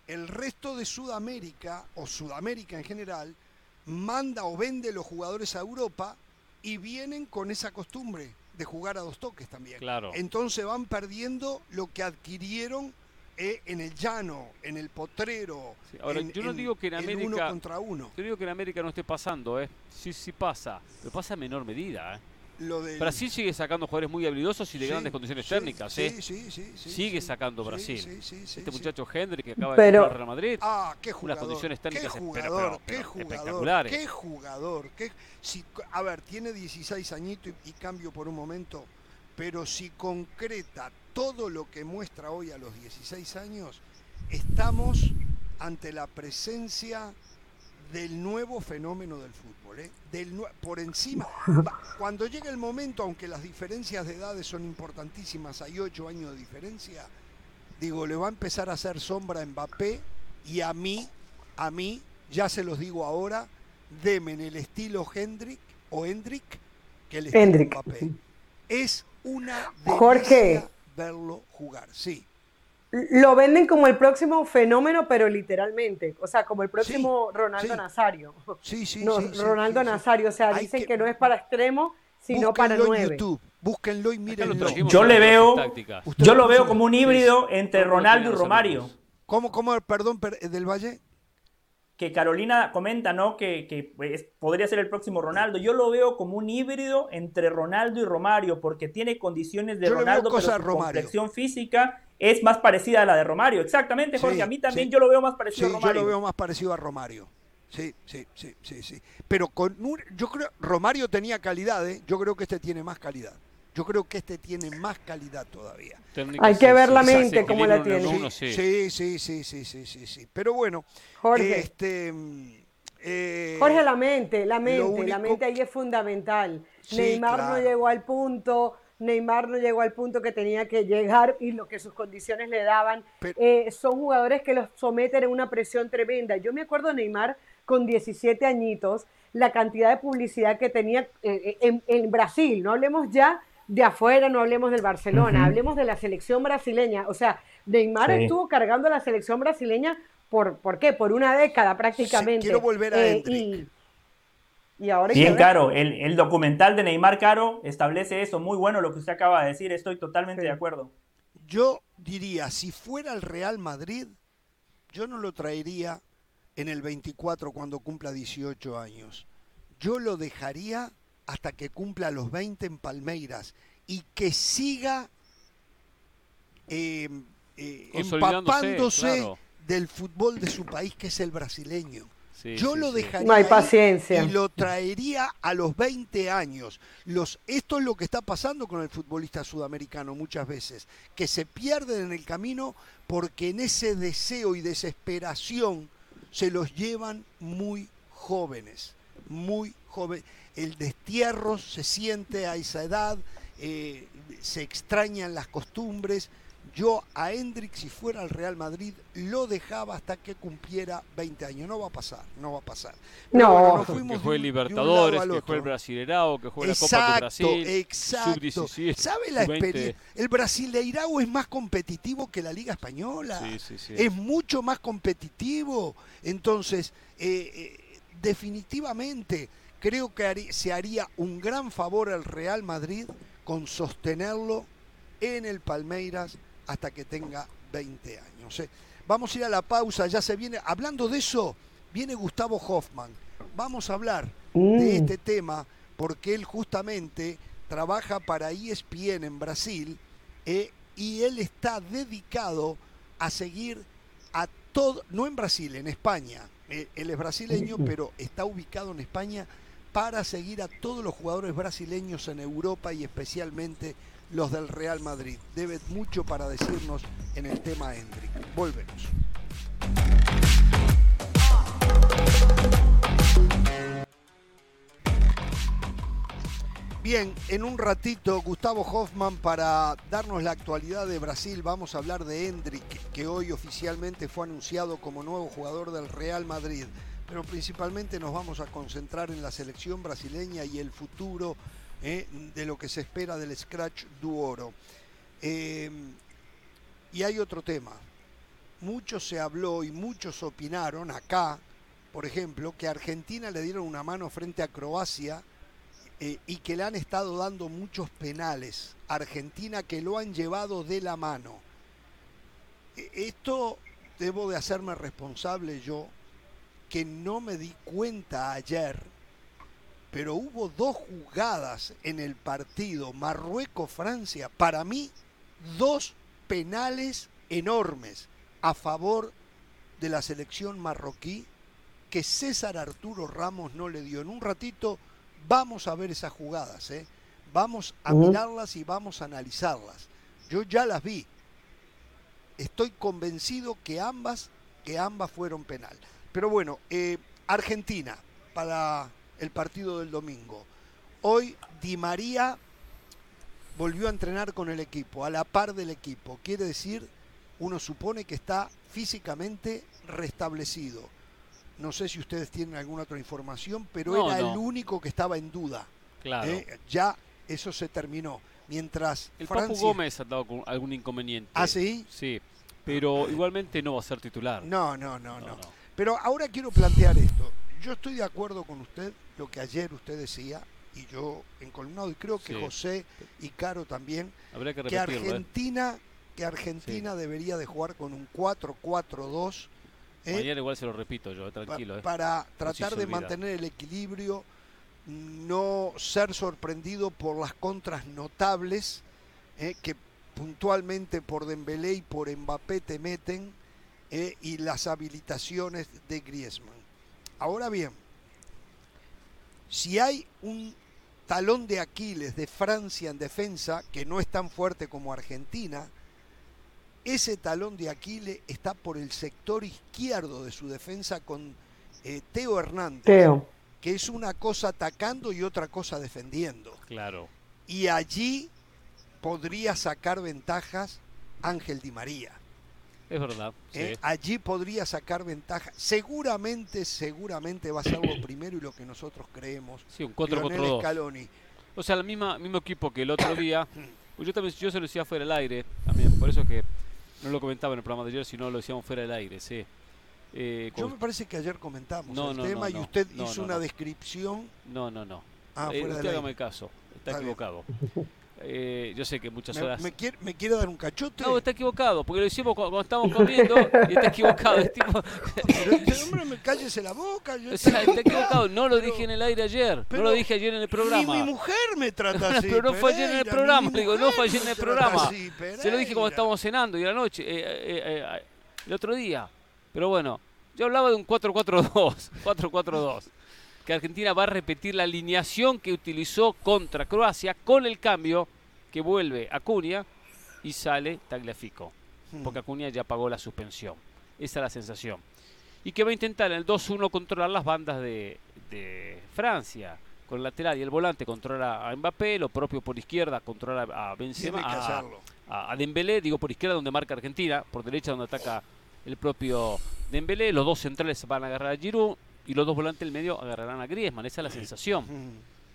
El resto de Sudamérica, o Sudamérica en general, manda o vende los jugadores a Europa y vienen con esa costumbre de jugar a dos toques también. Claro. Entonces van perdiendo lo que adquirieron eh, en el llano, en el potrero. Ahora, yo no digo que en América. Uno contra uno. Yo digo que en América no esté pasando, ¿eh? Sí, sí pasa. Pero pasa en menor medida, ¿eh? Brasil sigue sacando jugadores muy habilidosos y de grandes condiciones técnicas. ¿eh? sigue sacando Brasil. este muchacho Hendry que acaba de jugar Real Madrid. Ah, qué jugador. Unas condiciones técnicas qué jugador, qué jugador, espectaculares. Qué jugador. si, a ver, tiene 16 añitos y, y cambio por un momento, pero si concreta todo lo que muestra hoy a los 16 años, estamos ante la presencia del nuevo fenómeno del fútbol. ¿eh? Del, por encima, cuando llegue el momento, aunque las diferencias de edades son importantísimas, hay ocho años de diferencia, digo, le va a empezar a hacer sombra a Mbappé y a mí, a mí, ya se los digo ahora, deme en el estilo Hendrick o Hendrick que el estilo Mbappé. Es una Jorge verlo jugar, sí lo venden como el próximo fenómeno, pero literalmente, o sea, como el próximo Ronaldo Nazario. Sí, sí, no, Ronaldo Nazario, o sea, dicen que, no es para extremo, sino para nueve. YouTube. Búsquenlo y mírenlo. Yo le veo, yo lo veo como un híbrido entre Ronaldo y Romario. ¿Cómo, cómo, perdón, del Valle? que Carolina comenta, ¿no? Que, pues, podría ser el próximo Ronaldo. Yo lo veo como un híbrido entre Ronaldo y Romario, porque tiene condiciones de Ronaldo, pero su complexión física es más parecida a la de Romario. Exactamente, Jorge. a mí también yo lo veo más parecido a Romario. Yo lo veo más parecido a Romario. Sí, sí, sí, sí, sí. Pero con yo creo, Romario tenía calidad, ¿eh? Yo creo que este tiene más calidad. Yo creo que este tiene más calidad todavía. Hay que ver la mente cómo la tiene. Sí, sí, sí, sí, sí, sí, sí, Pero bueno, Jorge. Este, eh, Jorge, la mente, la mente, la mente ahí es fundamental. Neymar no llegó al punto, Neymar no llegó al punto que tenía que llegar y lo que sus condiciones le daban. Eh, son jugadores que los someten a una presión tremenda. Yo me acuerdo de Neymar con 17 añitos, la cantidad de publicidad que tenía eh, en, en Brasil, no hablemos ya de afuera, no hablemos del Barcelona, hablemos de la selección brasileña. O sea, Neymar estuvo cargando la selección brasileña por, ¿por qué? Por una década prácticamente. quiero volver a eh, y, ahora Bien, Caro, el, el, documental de Neymar Caro establece eso, muy bueno lo que usted acaba de decir, estoy totalmente de acuerdo. Yo diría, si fuera el Real Madrid, yo no lo traería en el 24 cuando cumpla 18 años. Yo lo dejaría hasta que cumpla los 20 en Palmeiras y que siga eh, eh, empapándose del fútbol de su país, que es el brasileño. Yo lo dejaría no hay paciencia. y lo traería a los 20 años. Los, esto es lo que está pasando con el futbolista sudamericano muchas veces, que se pierden en el camino porque en ese deseo y desesperación se los llevan muy jóvenes, muy jóvenes el destierro se siente a esa edad, eh, se extrañan las costumbres. Yo a Hendrix, si fuera al Real Madrid, lo dejaba hasta que cumpliera 20 años. No va a pasar, no va a pasar. no, que fue el Libertadores, que fue el Brasileirao, que fue la Copa de Brasil. Exacto, ¿Sabe la experiencia? El Brasileirao es más competitivo que la Liga Española. Sí, sí, sí. Es mucho más competitivo. Entonces, eh, eh, definitivamente creo que se haría un gran favor al Real Madrid con sostenerlo en el Palmeiras hasta que tenga 20 años. ¿eh? Vamos a ir a la pausa, ya se viene, hablando de eso, viene Gustavo Hoffman. Vamos a hablar de mm. este tema porque él justamente trabaja para ESPN en Brasil ¿eh? y él está dedicado a seguir a todo, no en Brasil, en España. Eh, él es brasileño, pero está ubicado en España para seguir a todos los jugadores brasileños en Europa y especialmente los del Real Madrid. Debe mucho para decirnos en el tema Hendrik. Volvemos. Bien, en un ratito Gustavo Hoffman para darnos la actualidad de Brasil. Vamos a hablar de Hendrik, que hoy oficialmente fue anunciado como nuevo jugador del Real Madrid pero principalmente nos vamos a concentrar en la selección brasileña y el futuro eh, de lo que se espera del Scratch Duoro. Em, y hay otro tema. Mucho se habló y muchos opinaron acá, por ejemplo, que a Argentina le dieron una mano frente a Croacia eh, y que le han estado dando muchos penales. Argentina que lo han llevado de la mano. E, esto debo de hacerme responsable yo, que no me di cuenta ayer, pero hubo dos jugadas en el partido Marruecos-Francia, para mí dos penales enormes a favor de la selección marroquí que César Arturo Ramos no le dio. En un ratito vamos a ver esas jugadas, ¿eh? vamos a mirarlas y vamos a analizarlas. Yo ya las vi. Estoy convencido que ambas, que ambas fueron penal. Pero bueno, eh, Argentina para el partido del domingo. Hoy Di María volvió a entrenar con el equipo, a la par del equipo. Quiere decir, uno supone que está físicamente restablecido. No sé si ustedes tienen alguna otra información, pero era el único que estaba en duda. Claro. ¿eh? Ya eso se terminó. Mientras el Papu Gómez ha dado algún inconveniente. ¿Ah, sí? Sí, pero igualmente no va a ser titular. no, no, no. no. Pero ahora quiero plantear esto. Yo estoy de acuerdo con usted, lo que ayer usted decía, y yo encolumnado, y creo que José y Caro también, que, ¿eh? Argentina, que Argentina debería de jugar con un 4-4-2. ¿eh? Mañana igual se lo repito yo, tranquilo. ¿eh? Para tratar de mantener el equilibrio, no ser sorprendido por las contras notables que puntualmente por Dembélé y por Mbappé te meten y las habilitaciones de Griezmann. Ahora bien, si hay un talón de Aquiles de Francia en defensa, que no es tan fuerte como Argentina, ese talón de Aquiles está por el sector izquierdo de su defensa con eh, Teo Hernández, que es una cosa atacando y otra cosa defendiendo. Claro. Y allí podría sacar ventajas Ángel Di María. Es verdad. Eh, allí podría sacar ventaja. Seguramente, seguramente va a ser lo primero y lo que nosotros creemos. Sí, un 4 contra 2. O sea, el mismo, mismo equipo que el otro día. Yo también yo se lo decía fuera del aire también. Por eso que no lo comentaba en el programa de ayer, sino lo decíamos fuera del aire, sí. Eh, yo me parece que ayer comentamos el tema y usted hizo una descripción. No, no, no. Ah, eh, usted hágame caso, está, equivocado. Eh, yo sé que muchas horas. Me, quiere, ¿Me, quiere, dar un cachote? No, está equivocado, porque lo hicimos cuando, estábamos comiendo y está equivocado. Es tipo... Pero este hombre me cállese la boca. Yo o sea, está equivocado. No lo dije en el aire ayer. no lo dije ayer en el programa. Y mi mujer me trata así. pero no fue ayer en el programa. Digo, no fue ayer en el programa. se lo dije cuando estábamos cenando y la noche. Eh, eh, el otro día. Pero bueno, yo hablaba de un 4-4-2. 4-4-2 que Argentina va a repetir la alineación que utilizó contra Croacia con el cambio que vuelve Acuña y sale Tagliafico, hmm. porque Acuña ya pagó la suspensión. Esa es la sensación. Y que va a intentar en el 2-1 controlar las bandas de, Francia. Con el lateral y el volante controla a Mbappé, lo propio por izquierda controla a Benzema, a, a, Dembélé, digo por izquierda donde marca Argentina, por derecha donde ataca el propio Dembélé, los dos centrales van a agarrar a Giroud, y los dos volantes del medio agarrarán a Griezmann, esa es la sensación.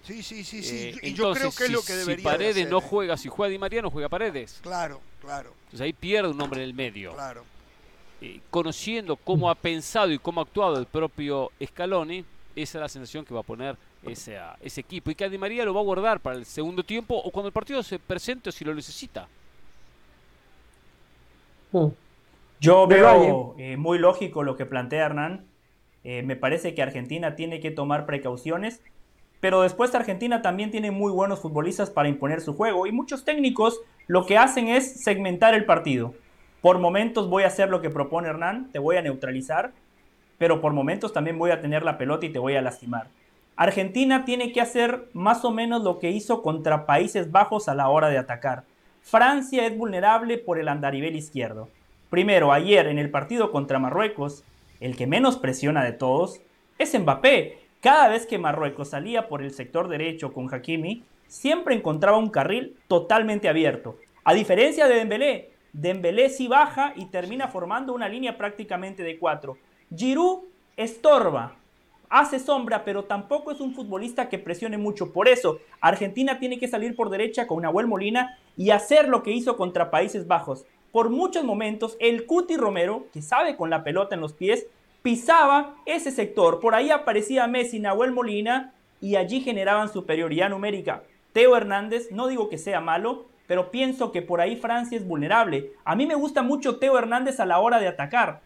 Sí, sí, sí, sí. Eh, yo creo que es lo que debería Si Paredes no juega, si juega Di María, no juega Paredes. Claro, claro. Entonces ahí pierde un hombre en el medio. Claro. Eh, conociendo cómo ha pensado y cómo ha actuado el propio Scaloni, esa es la sensación que va a poner ese, ese equipo. Y que a Di María lo va a guardar para el segundo tiempo o cuando el partido se presente o si lo necesita. Yo veo eh, muy lógico lo que plantea Hernán eh, me parece que Argentina tiene que tomar precauciones, pero después Argentina también tiene muy buenos futbolistas para imponer su juego y muchos técnicos lo que hacen es segmentar el partido. Por momentos voy a hacer lo que propone Hernán, te voy a neutralizar, pero por momentos también voy a tener la pelota y te voy a lastimar. Argentina tiene que hacer más o menos lo que hizo contra Países Bajos a la hora de atacar. Francia es vulnerable por el andarivel izquierdo. Primero, ayer en el partido contra Marruecos, el que menos presiona de todos es Mbappé. Cada vez que Marruecos salía por el sector derecho con Hakimi, siempre encontraba un carril totalmente abierto. A diferencia de Dembélé, Dembélé sí baja y termina formando una línea prácticamente de cuatro. Giroud estorba. hace sombra, pero tampoco es un futbolista que presione mucho. Por eso, Argentina tiene que salir por derecha con Nahuel Molina y hacer lo que hizo contra Países Bajos. Por muchos momentos, el Cuti Romero, que sabe con la pelota en los pies, pisaba ese sector. Por ahí aparecía Messi, Nahuel Molina y allí generaban superioridad numérica. Teo Hernández, no digo que sea malo, pero pienso que por ahí Francia es vulnerable. A mí me gusta mucho Teo Hernández a la hora de atacar,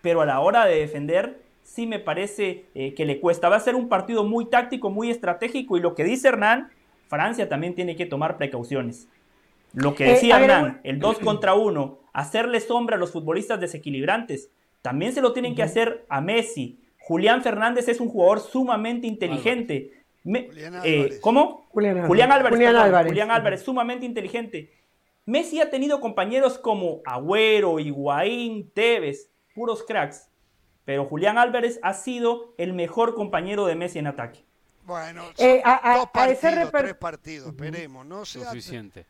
pero a la hora de defender sí me parece eh, que le cuesta. Va a ser un partido muy táctico, muy estratégico y lo que dice Hernán, Francia también tiene que tomar precauciones. Lo que eh, decía Hernán, el 2 contra 1, hacerle sombra a los futbolistas desequilibrantes, también se lo tienen que hacer a Messi. Julián Fernández es un jugador sumamente inteligente. Eh, ¿Cómo? Julián Álvarez. Julián Álvarez. Julián Álvarez, sumamente inteligente. Messi ha tenido compañeros como Agüero, Higuaín, Tevez, puros cracks pero Julián Álvarez ha sido el mejor compañero de Messi en ataque. Bueno, eh, dos partidos, tres partidos, esperemos, no sea... Suficiente.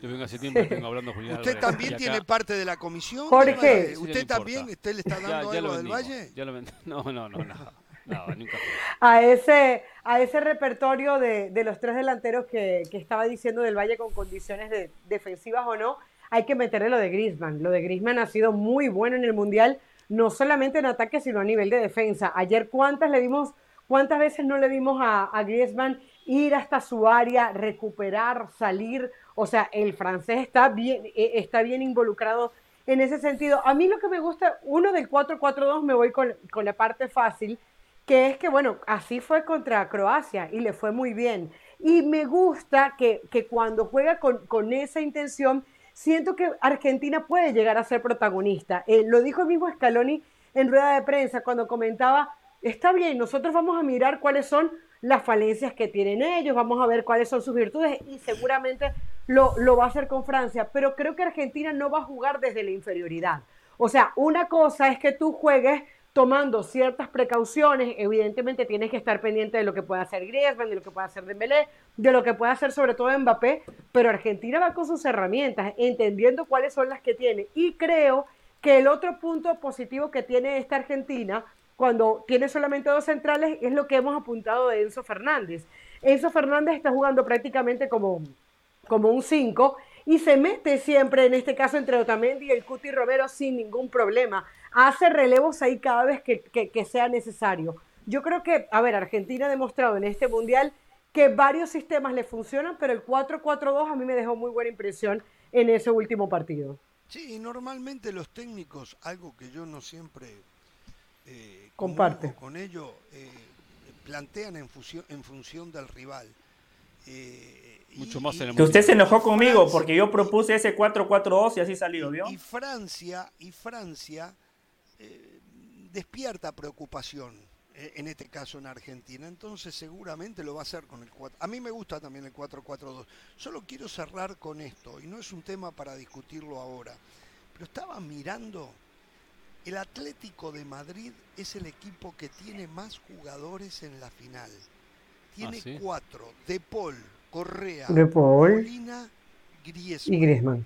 Yo vengo hace tiempo vengo hablando Julián ¿Usted también tiene parte de la comisión? Jorge. ¿Usted también? ¿Usted le está dando algo del Valle? Ya lo no, no, no, no. No, nunca a ese a ese repertorio de, de los tres delanteros que, que, estaba diciendo del Valle con condiciones de, defensivas o no, hay que meterle lo de Griezmann. Lo de Griezmann ha sido muy bueno en el Mundial, no solamente en ataque, sino a nivel de defensa. Ayer, ¿cuántas le dimos, cuántas veces no le dimos a, a Griezmann ir hasta su área, recuperar, salir? O sea, el francés está bien, eh, está bien involucrado en ese sentido. A mí lo que me gusta, uno del 4-4-2, me voy con, con la parte fácil, que es que, bueno, así fue contra Croacia y le fue muy bien. Y me gusta que, que cuando juega con, con esa intención, siento que Argentina puede llegar a ser protagonista. Eh, lo dijo el mismo Scaloni en rueda de prensa cuando comentaba, está bien, nosotros vamos a mirar cuáles son las falencias que tienen ellos, vamos a ver cuáles son sus virtudes y seguramente lo, va a hacer con Francia, pero creo que Argentina no va a jugar desde la inferioridad. O sea, una cosa es que tú juegues tomando ciertas precauciones, evidentemente tienes que estar pendiente de lo que pueda hacer Griezmann, de lo que pueda hacer Dembélé, de lo que pueda hacer sobre todo Mbappé, pero Argentina va con sus herramientas, entendiendo cuáles son las que tiene. Y creo que el otro punto positivo que tiene esta Argentina, cuando tiene solamente dos centrales, es lo que hemos apuntado de Enzo Fernández. Enzo Fernández está jugando prácticamente como, como un 5 y se mete siempre, en este caso, entre Otamendi y el Cuti Romero sin ningún problema. Hace relevos ahí cada vez que, que, sea necesario. Yo creo que, a ver, Argentina ha demostrado en este Mundial que varios sistemas le funcionan, pero el 4-4-2 a mí me dejó muy buena impresión en ese último partido. Sí, normalmente los técnicos, algo que yo no siempre eh, comparte con ellos, eh, plantean en, función, en función del rival. Eh, mucho más Que usted se enojó conmigo porque yo propuse ese 4-4-2 y así salió, ¿vio? Y Francia, y Francia eh, despierta preocupación, eh, en este caso en Argentina. Entonces seguramente lo va a hacer con el 4. A mí me gusta también el 4-4-2. Solo quiero cerrar con esto, y no es un tema para discutirlo ahora, pero estaba mirando, el Atlético de Madrid es el equipo que tiene más jugadores en la final. Tiene ¿Ah, cuatro. De Paul, Correa, de Paul, Griezmann. y Griezmann.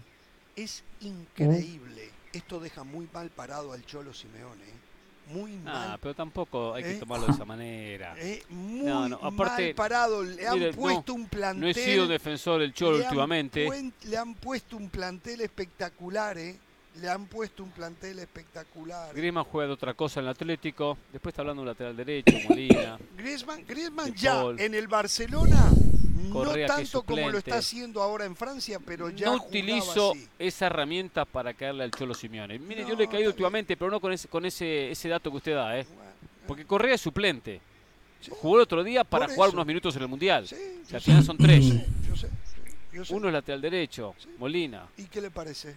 Es increíble. Esto deja muy mal parado al Cholo Simeone. ¿eh? Muy mal. Ah, pero tampoco hay que ¿Eh? tomarlo de esa manera. Eh, muy mal parado. Le han puesto un plantel. No he sido defensor del Cholo últimamente. le han puesto un plantel espectacular, ¿eh? Le han puesto un plantel espectacular. Griezmann juega de otra cosa en el Atlético. Después está hablando de lateral derecho, Molina. Griezmann, Griezmann ya en el Barcelona no tanto como lo está haciendo ahora en Francia, pero ya no utilizo esa herramienta para caerle al Cholo Simeone. Mire, yo le he caído últimamente, pero no con ese, con ese, ese dato que usted da, ¿eh? Porque Correa es suplente. Jugó el otro día para jugar unos minutos en el Mundial. al final son tres. Uno es lateral derecho, Molina. ¿Y qué le parece?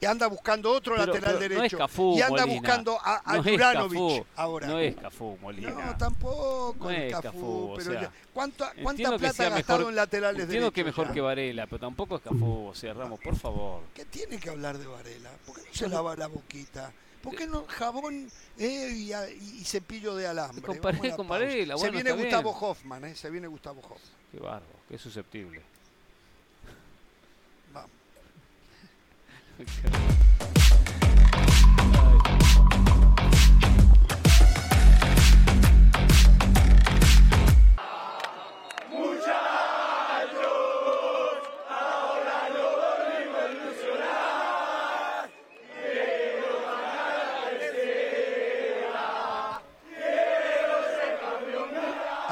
Y anda buscando otro lateral derecho. No es Cafú, y anda buscando a, a no ahora. No es Cafú, Molina. No, tampoco no es Cafú. pero ya, ¿Cuánta, cuánta plata ha gastado en laterales entiendo derechos? que mejor que Varela, pero tampoco es Cafú. O sea, Ramos, por favor. ¿Qué tiene que hablar de Varela? ¿Por qué no se lava la boquita? ¿Por qué no jabón eh, y, y, cepillo de alambre? Comparé con Varela. Bueno, se viene Gustavo Hoffman, ¿eh? Se viene Gustavo Hoffman. Qué barro, qué susceptible. A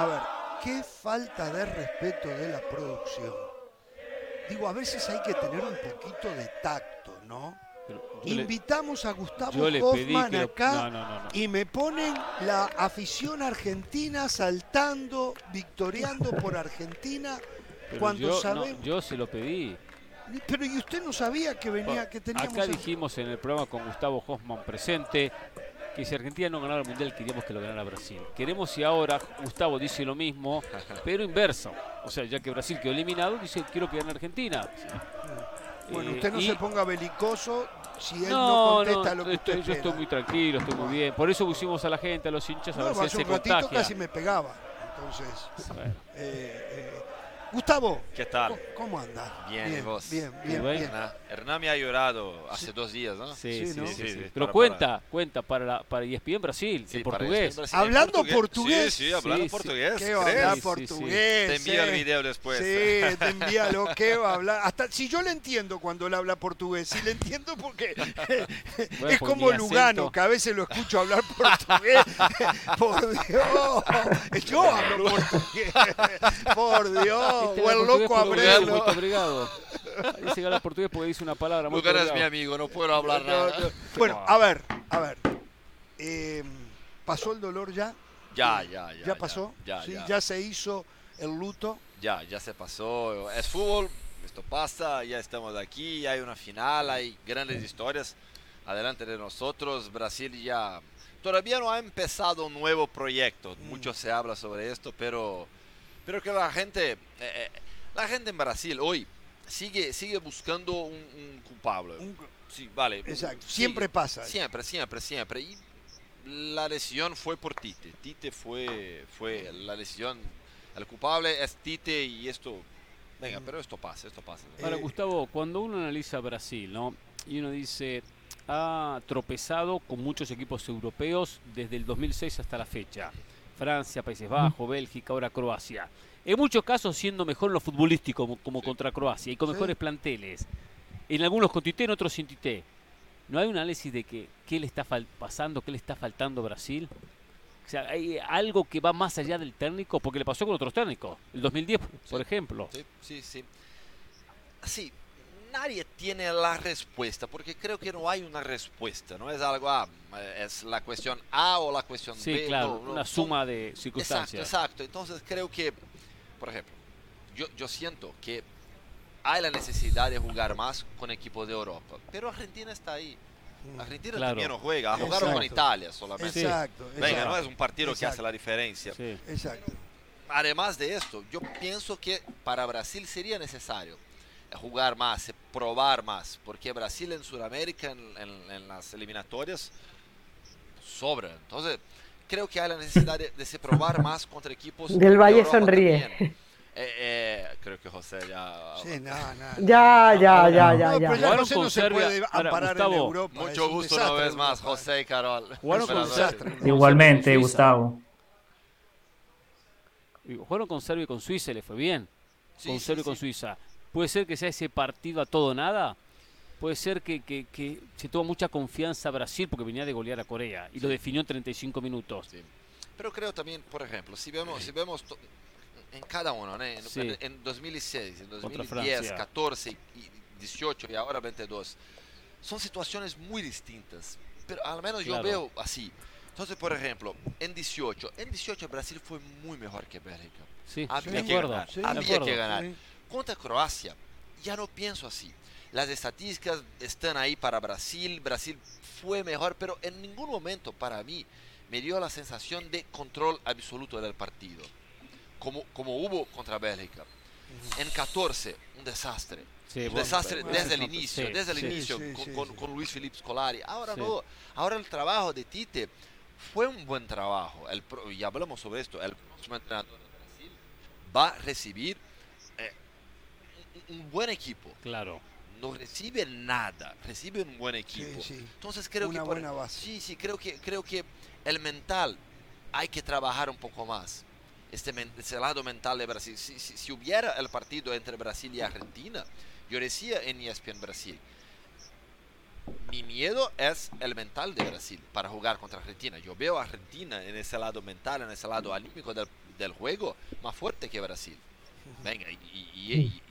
ver, qué falta de respeto de la producción. Digo, a veces hay que tener un poquito de tacto. ¿No? Invitamos a Gustavo Hoffman acá y me ponen la afición argentina saltando, victoriando por Argentina cuando yo, sabemos... yo se lo pedí. Pero y usted no sabía que venía, que teníamos... Acá dijimos en el programa con Gustavo Hoffman presente que si Argentina no ganara el Mundial queríamos que lo ganara Brasil. Queremos y ahora Gustavo dice lo mismo, pero inverso. O sea, ya que Brasil quedó eliminado, dice quiero que gane Argentina. Bueno, usted no se ponga belicoso si él no, contesta lo que estoy, Yo estoy muy tranquilo, estoy muy bien. Por eso pusimos a la gente, a los hinchas, a ver si se contagia. casi me pegaba. Entonces, eh, eh, Gustavo. ¿Qué tal? ¿Cómo anda? Bien, bien, vos? Bien, bien, bien. Hernán me ha llorado hace dos días, ¿no? Sí, sí, sí. Pero cuenta, cuenta para, la, para ESPN Brasil, en portugués. ¿Hablando portugués? Sí, sí, hablando portugués. ¿Qué va a hablar portugués? Te envío el video después. Sí, te envíalo. ¿Qué va a hablar? Hasta si yo le entiendo cuando él habla portugués, si le entiendo porque es como Lugano, que a veces lo escucho hablar portugués. Por Dios, yo hablo portugués. Por Dios, o el loco Abrelo. Muito obrigado. Dice que habla portugués porque dice una palabra. Muy es mi amigo, no puedo hablar nada. Bueno, a ver, a ver. Eh, ¿Pasó el dolor ya? Ya, ya, ya. ¿Ya pasó? Ya, ¿Sí? ya. ya. se hizo el luto? Ya, ya se pasó. Es fútbol, esto pasa, ya estamos aquí, hay una final, hay grandes historias adelante de nosotros. Brasil ya todavía no ha empezado un nuevo proyecto. Mm. Mucho se habla sobre esto, pero, pero que la gente, eh, eh, la gente en Brasil hoy sigue, sigue buscando un, culpable. sí, vale. Exacto, siempre pasa. Siempre, siempre, siempre. Y la lesión fue por Tite. Tite fue, fue la lesión. El culpable es Tite y esto... Venga, pero esto pasa, esto pasa. Ahora, Gustavo, cuando uno analiza Brasil, ¿no? Y uno dice, ha tropezado con muchos equipos europeos desde el 2006 hasta la fecha. Francia, Países Bajos, Bélgica, ahora Croacia en muchos casos siendo mejor en lo futbolístico como, contra Croacia y con mejores planteles. En algunos con Tite, en otros sin Tite. ¿No hay un análisis de que qué le está pasando, qué le está faltando a Brasil? O sea, hay algo que va más allá del técnico, porque le pasó con otros técnicos. El 2010, por ejemplo. Sí, sí, sí. Sí, nadie tiene la respuesta, porque creo que no hay una respuesta, no es algo, ah, es la cuestión A o la cuestión B. Sí, claro, una suma de circunstancias. Exacto, exacto. Entonces creo que por ejemplo, yo, yo siento que hay la necesidad de jugar más con equipos de Europa, pero Argentina está ahí. Mm, Argentina también no juega, jugaron con Italia solamente. Exacto, Venga, no es un partido que hace la diferencia. Exacto. Además de esto, yo pienso que para Brasil sería necesario jugar más, probar más, porque Brasil en Sudamérica, en, en las eliminatorias, sobra. Entonces, creo que hay la necesidad de, se probar más contra equipos. Del Valle sonríe. Eh, eh, creo que José ya. Sí, no, no, ya, ya, ya, ya, ya. ya José no se puede amparar en Europa. Mucho gusto una vez más, José y Carol. Igualmente, Gustavo. Jugaron con Serbia y con Suiza, le fue bien. con Serbia y con Suiza. ¿Puede ser que sea ese partido a todo nada? puede ser que, que, se tuvo mucha confianza Brasil porque venía de golear a Corea y lo definió en 35 minutos. Pero creo también, por ejemplo, si vemos, si vemos en cada uno, en, en, 2006, en 2010, 14 y 18 y ahora 22, son situaciones muy distintas, pero al menos yo veo así. Entonces, por ejemplo, en 18, en 18 Brasil fue muy mejor que Bélgica. Sí, había que ganar. había que ganar. Contra Croacia, ya no pienso así. Las estadísticas están ahí para Brasil. Brasil fue mejor, pero en ningún momento para mí me dio la sensación de control absoluto del partido, como, como hubo contra Bélgica. En 14, un desastre. un desastre desde el inicio, desde el inicio con, con, Luis Felipe Scolari. Ahora no, ahora el trabajo de Tite fue un buen trabajo. El, y hablamos sobre esto. El próximo entrenador de Brasil va a recibir eh, un buen equipo. Claro no recibe nada, recibe un buen equipo. Entonces creo Una que buena base. sí, sí, creo que creo que el mental hay que trabajar un poco más. Este, ese lado mental de Brasil. Si, si, hubiera el partido entre Brasil y Argentina, yo decía en ESPN Brasil, mi miedo es el mental de Brasil para jugar contra Argentina. Yo veo a Argentina en ese lado mental, en ese lado anímico del, del juego más fuerte que Brasil. Venga, y,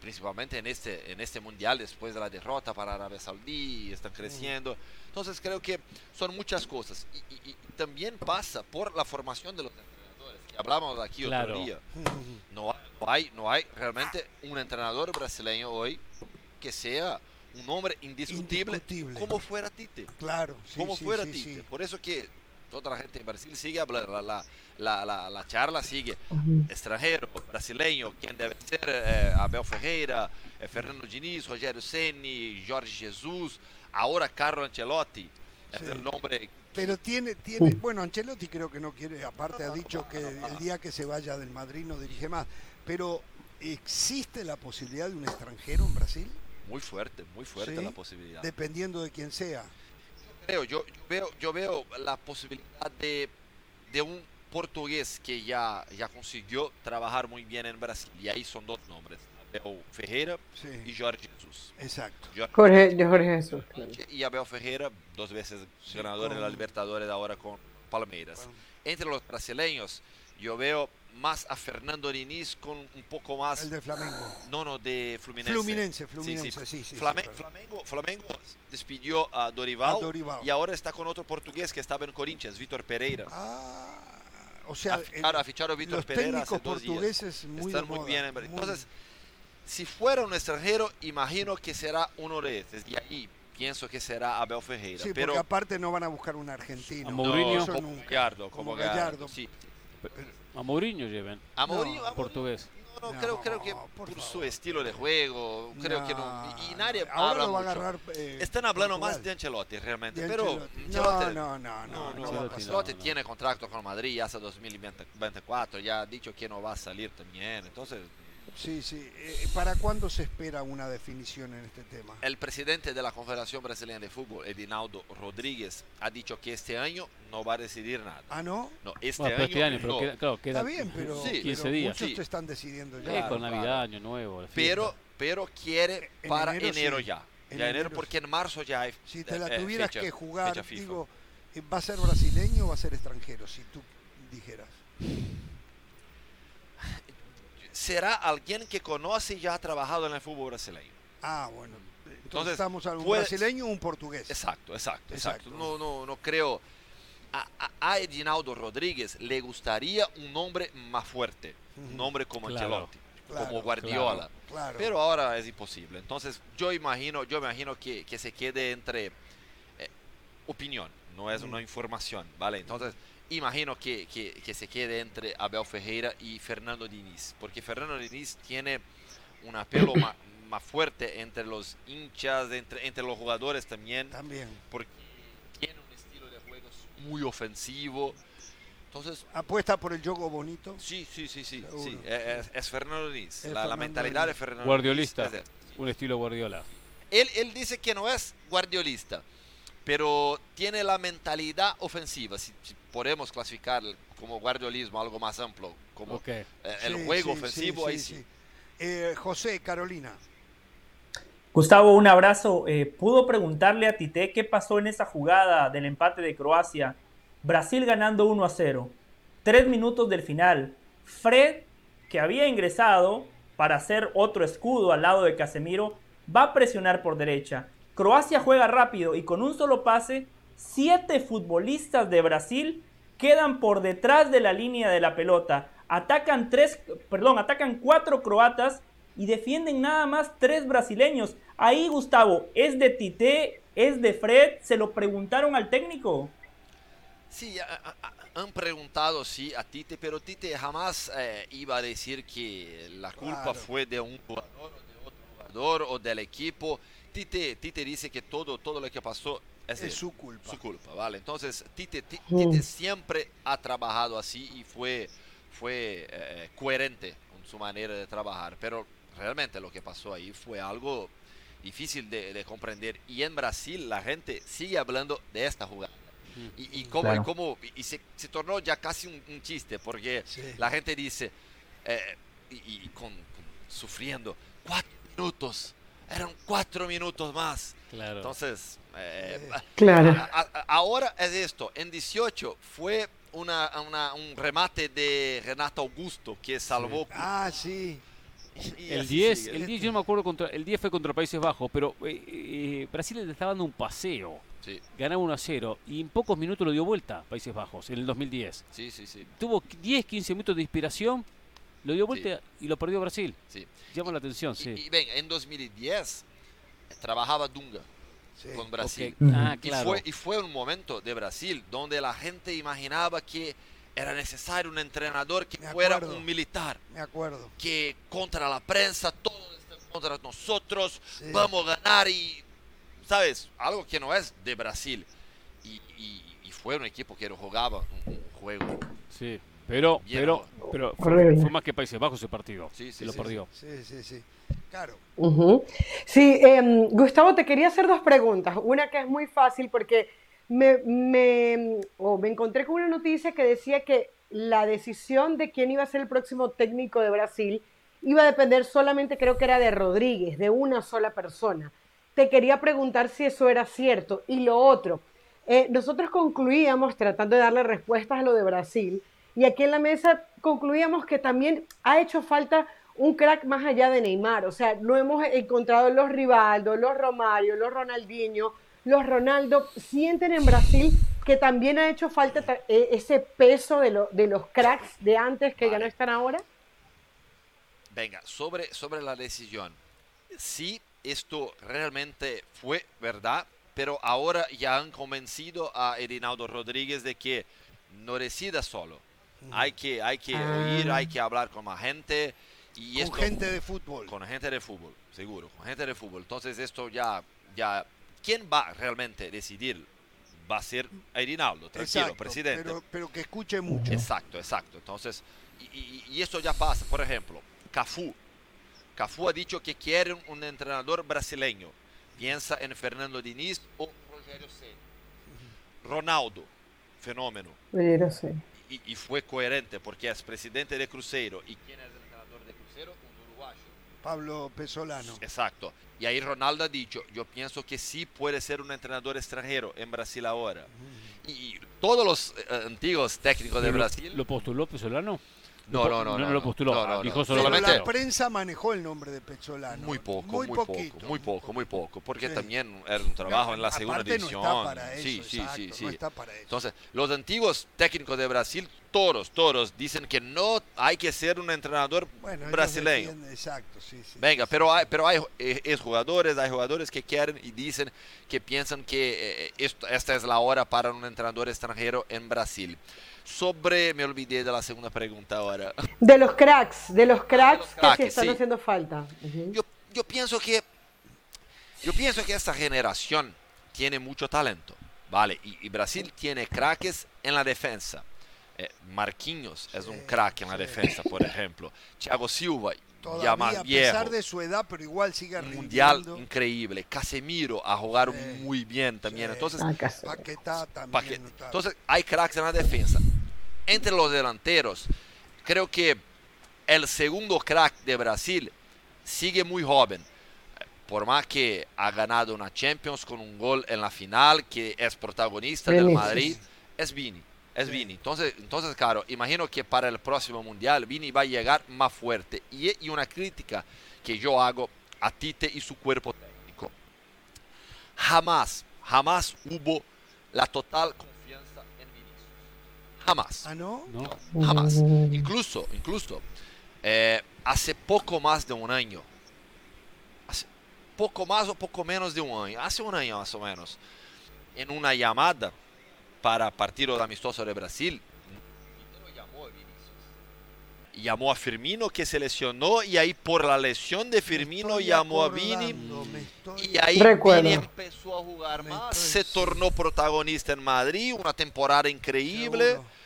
principalmente en este, en este mundial, después de la derrota para Arabia Saudí, están creciendo. Entonces creo que son muchas cosas. Y, también pasa por la formación de los entrenadores, que hablamos aquí otro día. No hay, no hay realmente un entrenador brasileño hoy que sea un hombre indiscutible, como fuera Tite. Claro, como fuera Tite. Por eso que toda la gente en Brasil sigue hablando, la, la, la, la charla sigue. Extranjero, brasileño, quien debe ser eh, Abel Ferreira, eh, Fernando Diniz, Rogério Ceni, Jorge Jesus, ahora Carlo Ancelotti. Es el nombre pero tiene, tiene, bueno, Ancelotti creo que no quiere, aparte ha dicho que el día que se vaya del Madrid no dirige más, pero ¿existe la posibilidad de un extranjero en Brasil? Muy fuerte, muy fuerte la posibilidad. Dependiendo de quién sea. Yo creo, yo, veo, yo veo la posibilidad de, de un portugués que ya, ya consiguió trabajar muy bien en Brasil. Y ahí son dos nombres. Abel Ferreira y Jorge Jesus. Exacto. Jorge, Jesús. Y Abel Ferreira, dos veces ganador en la Libertadores ahora con Palmeiras. Entre los brasileños, yo veo más a Fernando Diniz con un poco más. El de Flamengo. No, no, de Fluminense. Fluminense, Fluminense, sí, sí. Flamengo, Flamengo, despidió a Dorival, y ahora está con otro portugués que estaba en Corinthians, Víctor Pereira. Ah, o sea, fichado, a Víctor Pereira hace dos portugueses Muy Están muy bien. Entonces, si fuera un extranjero, imagino que será uno de estos. Y ahí pienso que será Abel Ferreira. Sí, pero porque aparte no van a buscar un argentino. A Mourinho. como Gallardo, como, Gallardo. Sí. A Mourinho lleven. A Mourinho, portugués. No, no, creo, creo que por, su estilo de juego, creo que no. Y, nadie Ahora habla lo va a agarrar. Eh, Están hablando más de Ancelotti realmente, pero no, no, no, no, Ancelotti tiene contrato con Madrid hasta 2024, ya ha dicho que no va a salir también, entonces Sí, sí. Eh, ¿Para cuándo se espera una definición en este tema? El presidente de la Confederación Brasileña de Fútbol, Edinaldo Rodríguez, ha dicho que este año no va a decidir nada. ¿Ah, no? No, este, este año, pero Queda, claro, queda Está bien, pero, 15 días. muchos están decidiendo ya. con Navidad, Año Nuevo. Pero, pero quiere para enero, ya. En ya enero, porque en marzo ya hay Si te la eh, tuvieras que jugar, digo, ¿va a ser brasileño o va a ser extranjero? Si tú dijeras será alguien que conoce y ya ha trabajado en el fútbol brasileño. Ah, bueno. Entonces, estamos hablando un brasileño o un portugués. Exacto, exacto, exacto. No, no, no creo. A, Edinaldo Rodríguez le gustaría un nombre más fuerte, un nombre como Ancelotti, como Guardiola. Pero ahora es imposible. Entonces, yo imagino, yo imagino que, que se quede entre eh, opinión, no es una información, ¿vale? Entonces, imagino que, que, se quede entre Abel Ferreira y Fernando Diniz, porque Fernando Diniz tiene un apelo más, fuerte entre los hinchas, entre, entre los jugadores también, también, porque tiene un estilo de juego muy ofensivo. Entonces, ¿Apuesta por el juego bonito? Sí, sí, sí, sí. sí. Es, Fernando Diniz. La, mentalidad de Fernando Guardiolista. un estilo Guardiola. Él, él dice que no es guardiolista, pero tiene la mentalidad ofensiva. Si, podemos clasificar como guardiolismo algo más amplio, como eh, el juego ofensivo, ahí sí. Eh, José, Carolina. Gustavo, un abrazo. Eh, ¿Pudo preguntarle a Tite qué pasó en esa jugada del empate de Croacia? Brasil ganando 1 a 0. Tres minutos del final. Fred, que había ingresado para hacer otro escudo al lado de Casemiro, va a presionar por derecha. Croacia juega rápido y con un solo pase, siete futbolistas de Brasil quedan por detrás de la línea de la pelota. Atacan tres, perdón, atacan cuatro croatas y defienden nada más tres brasileños. Ahí, Gustavo, ¿es de Tite? ¿Es de Fred? ¿Se lo preguntaron al técnico? Sí, han preguntado sí a Tite, pero Tite jamás eh, iba a decir que la culpa fue de un jugador o de otro jugador o del equipo. Tite, Tite dice que todo, todo lo que pasó es, su culpa. Su culpa, ¿vale? Entonces, Tite, Tite, siempre ha trabajado así y fue, fue eh, coherente con su manera de trabajar. Pero realmente lo que pasó ahí fue algo difícil de, comprender. Y en Brasil la gente sigue hablando de esta jugada. Y, y, como, y, se, se, tornó ya casi un, chiste, porque la gente dice, eh, y, con, sufriendo, cuatro minutos eran cuatro minutos más. Claro. Entonces, eh, claro. ahora es esto, en 18 fue una, un remate de Renato Augusto que salvó. Ah, sí. el 10, el 10 yo no me acuerdo contra, el 10 fue contra Países Bajos, pero eh, eh, Brasil le estaba dando un paseo. Sí. Ganaba 1 a 0 y en pocos minutos lo dio vuelta Países Bajos en el 2010. Sí, sí, sí. Tuvo 10, 15 minutos de inspiración, lo dio vuelta y lo perdió Brasil. Sí. Llama la atención, sí. Y, ven, en 2010 trabajaba Dunga con Brasil. Ah, claro. y, fue, un momento de Brasil donde la gente imaginaba que era necesario un entrenador que fuera un militar. Me acuerdo. Que contra la prensa, todos están contra nosotros, vamos a ganar y, ¿sabes? Algo que no es de Brasil. Y, fue un equipo que jugaba un, juego. Sí, pero, pero, pero fue, más que Países Bajos ese partido. Sí, sí, lo perdió. Sí, sí, sí. Claro. Sí, em, Gustavo, te quería hacer dos preguntas. Una que es muy fácil porque me, me, me encontré con una noticia que decía que la decisión de quién iba a ser el próximo técnico de Brasil iba a depender solamente, creo que era de Rodríguez, de una sola persona. Te quería preguntar si eso era cierto. Y lo otro, eh, nosotros concluíamos tratando de darle respuestas a lo de Brasil y aquí en la mesa concluíamos que también ha hecho falta un crack más allá de Neymar. O sea, no hemos encontrado los Rivaldo, los Romario, los Ronaldinho, los Ronaldo. Sienten en Brasil que también ha hecho falta eh, ese peso de, de los cracks de antes que ya no están ahora. Venga, sobre, sobre la decisión. Sí, esto realmente fue verdad, pero ahora ya han convencido a Edinaldo Rodríguez de que no resida solo. Hay que, hay que ah. oír, hay que hablar con más gente con gente de fútbol. Con gente de fútbol, seguro, con gente de fútbol. Entonces esto ya, ya, ¿quién va realmente a decidir? Va a ser Rinaldo, tranquilo, presidente. Pero, que escuche mucho. Exacto, exacto. Entonces, y, y, esto ya pasa. Por ejemplo, Cafú. Cafú ha dicho que quiere un entrenador brasileño. Piensa en Fernando Diniz o Rogério Ceni. Ronaldo, fenómeno. Y, y, fue coherente porque es presidente de Cruzeiro. ¿Y quién es Pablo Pesolano. Exacto. Y ahí Ronaldo ha dicho, yo pienso que sí puede ser un entrenador extranjero en Brasil ahora. Y todos los eh, antiguos técnicos de Brasil... ¿Lo postuló Pesolano? No, no, no, no, lo postuló. dijo solamente. la prensa manejó el nombre de Pesolano. Muy poco, muy, poco, muy poco, muy poco, porque también era un trabajo en la segunda división. sí, sí, sí, sí. está para eso. Entonces, los antiguos técnicos de Brasil, todos, todos dicen que no hay que ser un entrenador brasileño. exacto, sí, sí. Venga, pero hay, pero hay eh, jugadores, hay jugadores que quieren y dicen que piensan que eh, esta es la hora para un entrenador extranjero en Brasil sobre, me olvidé de la segunda pregunta ahora. De los cracks, de los cracks, que sí están haciendo falta. yo, yo, pienso que, yo pienso que esta generación tiene mucho talento, ¿vale? Y, Brasil tiene cracks en la defensa. Eh, Marquinhos es un crack en la defensa, por ejemplo. Thiago Silva, ya más viejo. A pesar de su edad, pero igual sigue Un mundial increíble. Casemiro a jugar muy bien también. Entonces, Paquetá también. Entonces, hay cracks en la defensa entre los delanteros, creo que el segundo crack de Brasil sigue muy joven. Por más que ha ganado una Champions con un gol en la final, que es protagonista del Madrid, es Vini. Es Vini. Entonces, entonces, claro, imagino que para el próximo Mundial Vini va a llegar más fuerte. Y, y una crítica que yo hago a Tite y su cuerpo técnico. Jamás, jamás hubo la total Jamás. ¿Ah, no? jamás. Incluso, incluso, eh, hace poco más de un año, hace poco más o poco menos de un año, hace un año más o menos, en una llamada para partido de amistoso de Brasil, llamó a Firmino que se lesionó y ahí por la lesión de Firmino llamó a Vini y ahí Vini empezó a jugar más, se tornó protagonista en Madrid, una temporada increíble. Eh,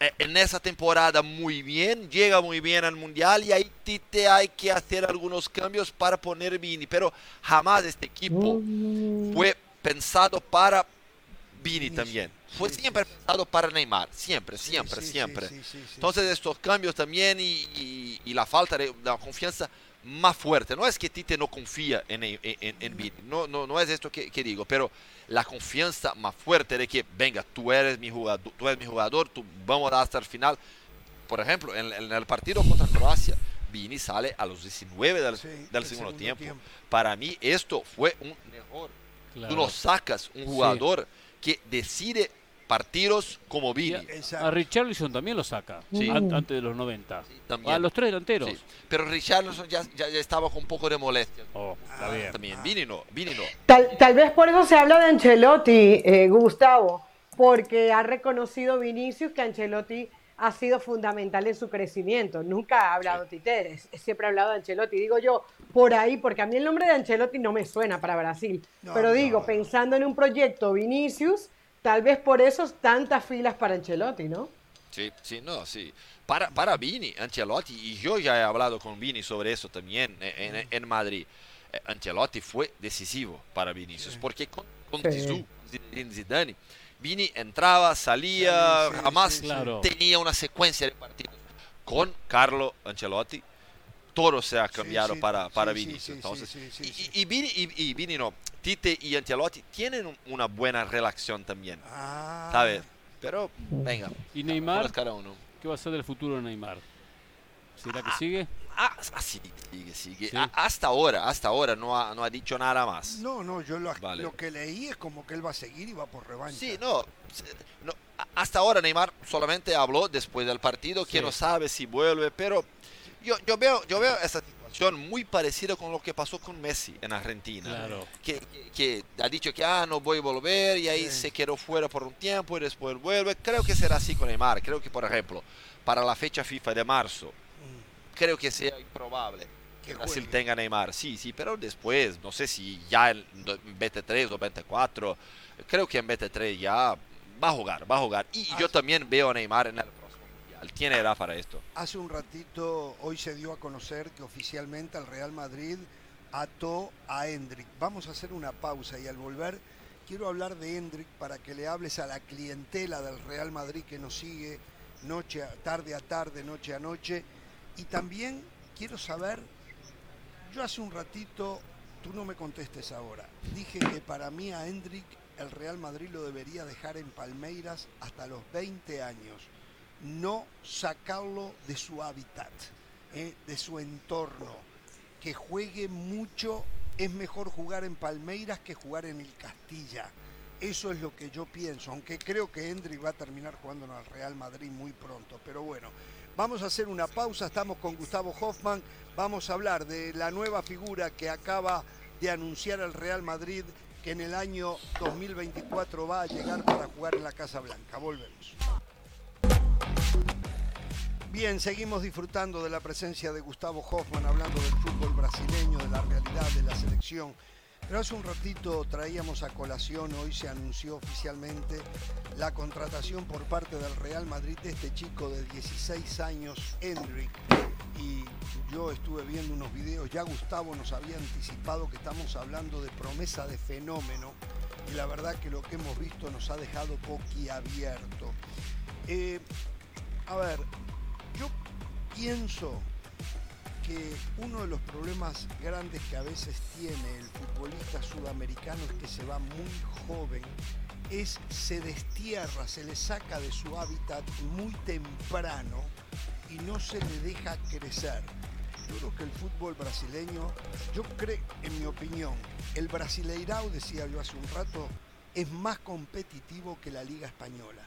en esa temporada muy bien, llega muy bien al Mundial y ahí te hay que hacer algunos cambios para poner Vini, pero jamás este equipo fue pensado para Vini también. Fue siempre pensado para Neymar, siempre, siempre, siempre. Entonces estos cambios también y, la falta de, confianza más fuerte. No es que Tite no confía en, en, Vini, no, no, no es esto que, digo, pero la confianza más fuerte de que, venga, tú eres mi jugador, tú eres mi jugador, tú vamos a dar hasta el final. Por ejemplo, en, el partido contra Croacia, Vini sale a los 19 del, segundo, tiempo. Para mí esto fue un error. Tú no sacas un jugador que decide partidos como Vini. A, Richarlison también lo saca, antes de los 90. a los tres delanteros. Pero Richarlison ya, ya, estaba con un poco de molestia. Oh, también, Vini no. Vini no. Tal, vez por eso se habla de Ancelotti, eh, Gustavo, porque ha reconocido Vinicius que Ancelotti ha sido fundamental en su crecimiento. Nunca ha hablado Titeres, siempre ha hablado de Ancelotti. Digo yo, por ahí, porque a mí el nombre de Ancelotti no me suena para Brasil. pero digo, pensando en un proyecto Vinicius, tal vez por eso tantas filas para Ancelotti, ¿no? Sí, sí, no, sí. Para, para Vini, Ancelotti, y yo ya he hablado con Vini sobre eso también en, Madrid, eh, Ancelotti fue decisivo para Vinicius, porque con, con Zidane, Vini entraba, salía, jamás tenía una secuencia de partidos. Con Carlo Ancelotti, todo se ha cambiado para, para Vinicius. Entonces, y, Vini, y, Vini no, Tite y Ancelotti tienen una buena relación también. Ah. ¿Sabes? Pero, venga. ¿Y Neymar? Cada uno. ¿Qué va a ser del futuro de Neymar? ¿Será que sigue? Ah, ah, sigue, sigue. hasta ahora, hasta ahora no ha, no ha dicho nada más. No, no, yo lo, lo, que leí es como que él va a seguir y va por revancha. Sí, no, hasta ahora Neymar solamente habló después del partido, que no sabe si vuelve, pero yo, yo, veo, yo veo esa situación muy parecida con lo que pasó con Messi en Argentina. Claro. Que, que, ha dicho que ah, no voy a volver y ahí se quedó fuera por un tiempo y después vuelve. Creo que será así con Neymar. Creo que, por ejemplo, para la fecha FIFA de marzo, creo que sea improbable que Brasil tenga Neymar. Sí, sí, pero después, no sé si ya en BT3 o BT4, creo que en BT3 ya va a jugar, va a jugar. Y yo también veo a Neymar en el Tiene edad para esto. Hace un ratito, hoy se dio a conocer que oficialmente el Real Madrid ató a Hendrik. Vamos a hacer una pausa y al volver quiero hablar de Hendrik para que le hables a la clientela del Real Madrid que nos sigue noche a, tarde a tarde, noche a noche y también quiero saber, yo hace un ratito, tú no me contestes ahora, dije que para mí a Hendrik el Real Madrid lo debería dejar en Palmeiras hasta los 20 años, no sacarlo de su hábitat, eh, de su entorno, que juegue mucho, es mejor jugar en Palmeiras que jugar en el Castilla. Eso es lo que yo pienso, aunque creo que Hendrik va a terminar jugando en el Real Madrid muy pronto. Pero bueno, Vamos a hacer una pausa, estamos con Gustavo Hoffman, vamos a hablar de la nueva figura que acaba de anunciar el Real Madrid que en el año 2024 va a llegar para jugar en la Casa Blanca. Volvemos. Bien, seguimos disfrutando de la presencia de Gustavo Hoffman hablando del fútbol brasileño, de la realidad de la selección pero hace un ratito traíamos a colación, hoy se anunció oficialmente la contratación por parte del Real Madrid de este chico de 16 años, Hendrik. Y yo estuve viendo unos videos, ya Gustavo nos había anticipado que estamos hablando de promesa de fenómeno. Y la verdad que lo que hemos visto nos ha dejado boquiabierto. Eh, a ver, yo pienso que uno de los problemas grandes que a veces tiene el futbolista sudamericano es que se va muy joven, es se destierra, se le saca de su hábitat muy temprano y no se le deja crecer. Yo creo que el fútbol brasileño, yo creo, en mi opinión, el Brasileirao, decía yo hace un rato, es más competitivo que la Liga Española.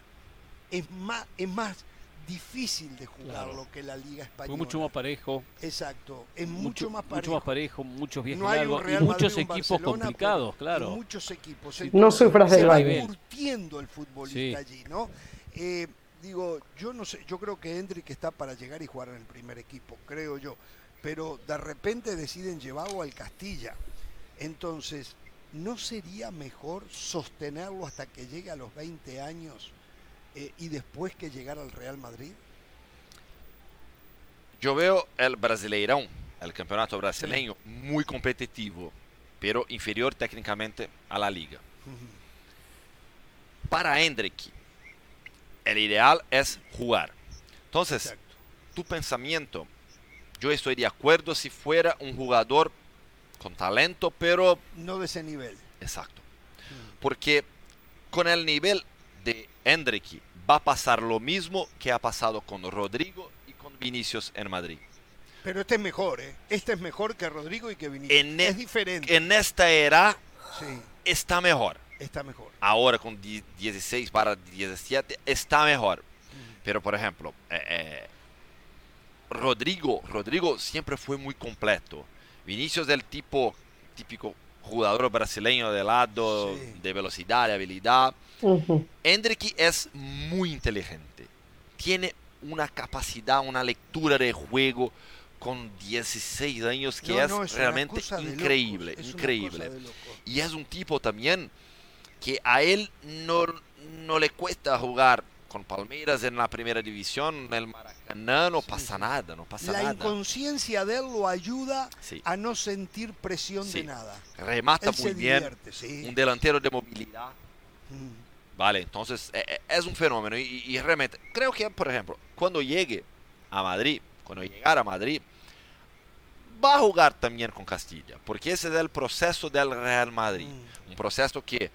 Es más, es más difícil de jugar lo que la Liga Española. mucho más parejo. Exacto, es mucho, más parejo. Mucho más parejo, muchos viajes largos y muchos equipos complicados, claro. Muchos equipos. no sufras del baile. curtiendo el futbolista allí, ¿no? Eh, digo, yo no sé, yo creo que Hendrik está para llegar y jugar en el primer equipo, creo yo. Pero de repente deciden llevarlo al Castilla. Entonces, ¿no sería mejor sostenerlo hasta que llegue a los 20 años? Eh, y después que llegar al Real Madrid? Yo veo el Brasileirão, el campeonato brasileño, muy competitivo, pero inferior técnicamente a la liga. Para Hendrik, el ideal es jugar. Entonces, tu pensamiento yo estoy de acuerdo si fuera un jugador con talento, pero... No de ese nivel. Exacto. Porque con el nivel Hendrick va a pasar lo mismo que ha pasado con Rodrigo y con Vinicius en Madrid. Pero este es mejor, ¿eh? Este es mejor que Rodrigo y que Vinicius. En es e- diferente. En esta era está mejor. Está mejor. Ahora con 16 para 17 está mejor. Pero por ejemplo, eh, eh, Rodrigo, Rodrigo siempre fue muy completo. Vinicius es el tipo típico jugador brasileño de lado, de velocidad, de habilidad. Uh es muy inteligente. Tiene una capacidad, una lectura de juego con 16 años que es, realmente increíble, increíble. Y es un tipo también que a él no, no le cuesta jugar con Palmeiras en la primera división, en el Maracaná, no pasa nada, no pasa la nada. La inconsciencia de él lo ayuda a no sentir presión de nada. Remata muy bien, un delantero de movilidad. Mm. Vale, entonces eh, eh, es un fenómeno y, y, realmente creo que, por ejemplo, cuando llegue a Madrid, cuando llegara a Madrid, va a jugar también con Castilla, porque ese es el proceso del Real Madrid, mm. un proceso que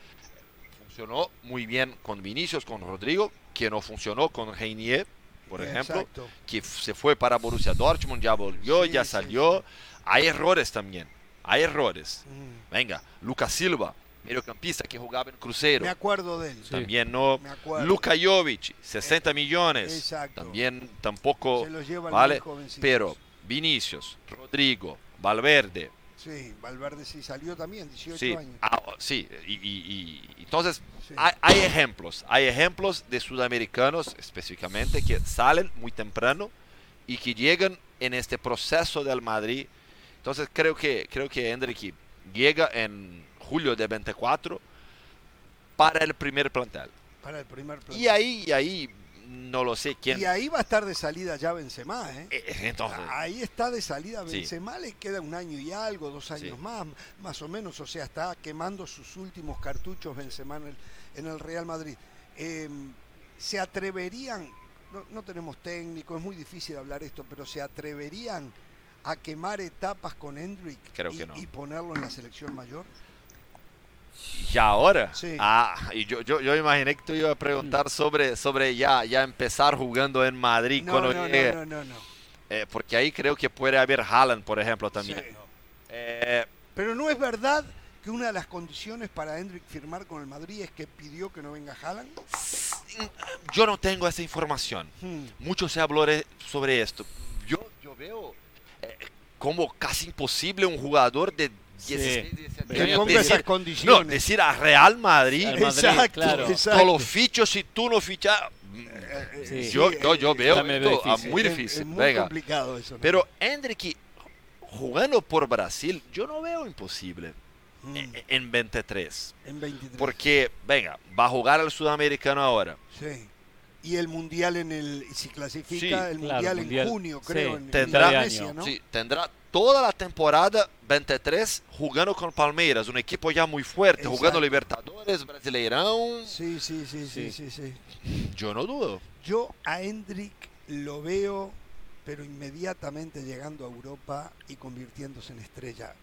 funcionó muy bien con Vinicius, con Rodrigo, que no funcionó con Reinier, por ejemplo, que se fue para Borussia Dortmund, ya volvió, ya salió. Hay errores también, hay errores. Mm. Venga, Lucas Silva, mediocampista que jugaba en Cruzeiro. Me acuerdo de él. También no. Luka Jovic, 60 millones. También tampoco. Se los lleva vale. Pero Vinicius, Rodrigo, Valverde, Sí, Valverde sí salió también, 18 años. Ah, sí, y, entonces hay, ejemplos, hay ejemplos de sudamericanos específicamente que salen muy temprano y que llegan en este proceso del Madrid. Entonces creo que creo que Hendrick llega en julio de 24 para el primer plantel. Para el primer plantel. Y ahí, y ahí no lo sé quién. Y ahí va a estar de salida ya Benzema, ¿eh? eh entonces, ahí está de salida Benzema, le queda un año y algo, dos años más, más o menos, o sea, está quemando sus últimos cartuchos Benzema en el, en el Real Madrid. Em, ¿Se atreverían, no, tenemos técnico, es muy difícil hablar esto, pero se atreverían a quemar etapas con Hendrick Creo que no. y ponerlo en la selección mayor? ¿Y ahora? Ah, y yo, yo, yo imaginé que tú ibas a preguntar sobre, sobre ya, ya empezar jugando en Madrid no, cuando no, No, no, no. Eh, porque ahí creo que puede haber Haaland, por ejemplo, también. Eh, Pero no es verdad que una de las condiciones para Hendrik firmar con el Madrid es que pidió que no venga Haaland. Yo no tengo esa información. Hmm. Mucho se habló sobre esto. Yo, yo veo eh, como casi imposible un jugador de que ponga esas condiciones. No, decir a Real Madrid, exacto, todos los fichos, si tú no fichas. Yo, yo, yo, veo muy difícil. Es, muy complicado eso. Pero Hendrick jugando por Brasil, yo no veo imposible. Mm. En, 23. En 23. Porque, venga, va a jugar al sudamericano ahora. Sí y el mundial en el si clasifica el, mundial en junio creo en, tendrá, sí, tendrá toda la temporada 23 jugando con Palmeiras, un equipo ya muy fuerte, jugando Libertadores, Brasileirão. Sí, sí, sí, sí, sí, sí, Yo no dudo. Yo a Hendrik lo veo, pero inmediatamente llegando a Europa y convirtiéndose en estrella.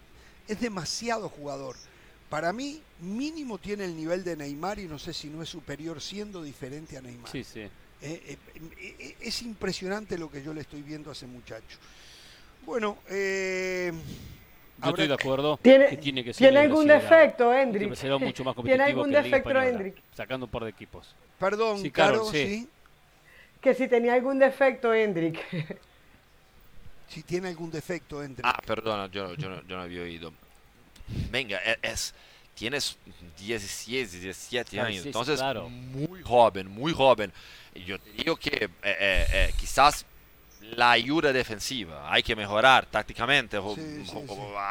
Es demasiado jugador. Para mí, mínimo tiene el nivel de Neymar y no sé si no es superior siendo diferente a Neymar. Sí, sí. Eh, eh, es impresionante lo que yo le estoy viendo a ese muchacho. Bueno, eh, yo estoy de acuerdo ¿Tiene, que tiene que ser ¿Tiene algún defecto, Hendrik? mucho más ¿Tiene algún defecto, Hendrik? Sacando un par de equipos. Perdón, sí, Caro, sí. Que si tenía algún defecto, Hendrik. si tiene algún defecto, Hendrik. Ah, perdona, yo, yo, no, había oído. Venga, e, es, tienes 17, 17 años, entonces muy joven, muy joven. Yo te digo que eh, eh, eh, quizás la ayuda defensiva. Hay que mejorar tácticamente,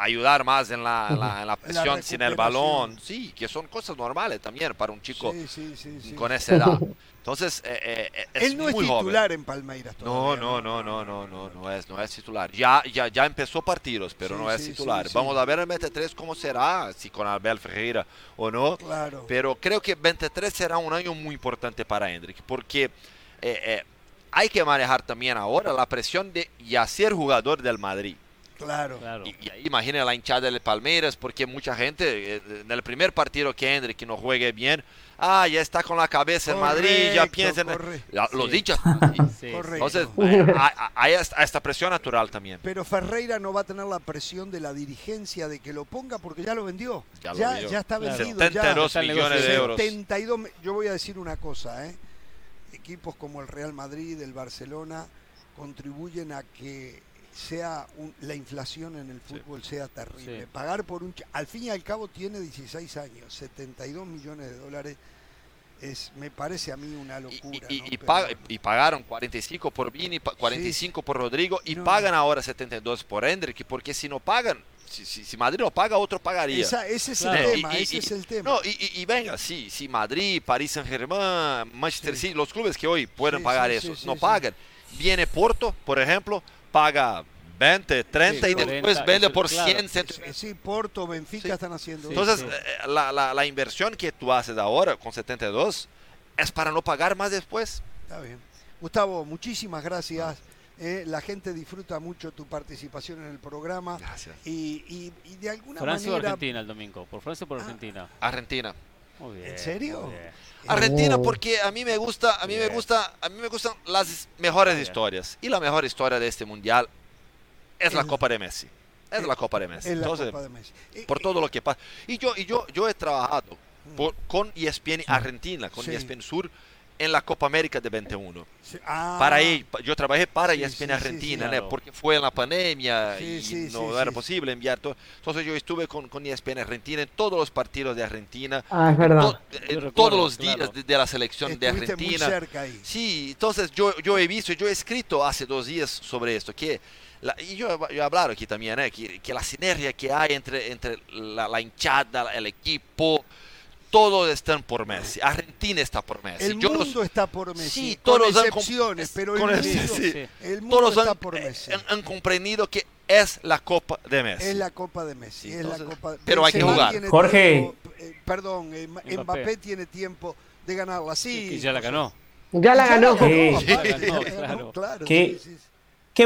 ayudar más en la, presión sin el balón. Sí, que son cosas normales también para un chico con esa edad. Entonces, eh, eh, eh, es Él no es titular en Palmeiras No, no, no, no, no, no, no es, no es titular. Ya, ya, ya empezó partidos, pero no es titular. Vamos a ver el 23 cómo será, si con Abel Ferreira o no. Claro. Pero creo que 23 será un año muy importante para Hendrik, porque hay que manejar también ahora la presión de ya ser jugador del Madrid. Claro. Y, y imagina la hinchada del Palmeiras, porque mucha gente, eh, en el primer partido que entre, que no juegue bien, ah, ya está con la cabeza en Madrid, ya piensa en... Los dichos. Entonces, hay, esta, presión natural también. Pero Ferreira no va a tener la presión de la dirigencia de que lo ponga porque ya lo vendió. Ya, ya, está vendido. 72 millones de euros. 72, yo voy a decir una cosa, ¿eh? Equipos como el Real Madrid, el Barcelona, contribuyen a que sea la inflación en el fútbol sea terrible. Pagar por un... Al fin y al cabo tiene 16 años, 72 millones de dólares. Es, me parece a mí una locura. Y, y, pagaron 45 por Vini, 45 por Rodrigo y pagan ahora 72 por Hendrick, porque si no pagan, si, si, Madrid no paga, otro pagaría. ese es el tema, ese es el tema. No, y, venga, sí, si Madrid, París Saint-Germain, Manchester City, los clubes que hoy pueden pagar eso, no pagan. Viene Porto, por ejemplo, paga 20, 30 y después vende por 100. Sí, Porto, Benfica están haciendo Entonces, eh, la, la, la, inversión que tú haces ahora con 72 es para no pagar más después. Está bien. Gustavo, muchísimas gracias. Eh, la gente disfruta mucho tu participación en el programa. Gracias. Y, y, de alguna Francia manera. o Argentina el domingo? ¿Por Francia o por ah. Argentina? Argentina. Muy bien, ¿En serio? Argentina porque a mí me gusta, a mí me gusta, a mí me gustan las mejores historias y la mejor historia de este mundial es la Copa de Messi. Es la Copa de Messi. Entonces, por todo lo que pasa. Y yo, y yo, yo he trabajado mm. con ESPN Argentina, con ESPN Sur, en la Copa América de 21. Ah. Para ahí, yo trabajé para ESPN Argentina, porque fue en la pandemia y no era posible enviar todo. Entonces yo estuve con, con ESPN Argentina en todos los partidos de Argentina. Ah, es verdad. en todos los días de, la selección de Argentina. Sí, entonces yo, yo he visto, yo he escrito hace dos días sobre esto, que y yo, he hablado aquí también, ¿eh? que, la sinergia que hay entre, entre la, hinchada, el equipo, todos están por Messi. Argentina está por Messi. El mundo está por Messi. Sí, todos han excepciones, pero el, mundo, todos está por Messi. Han, comprendido que es la Copa de Messi. Es la Copa de Messi. pero hay que jugar. Jorge. Eh, perdón, eh, Mbappé. tiene tiempo de ganarla. Sí. ya la ganó. Ya la ganó. Claro, Qué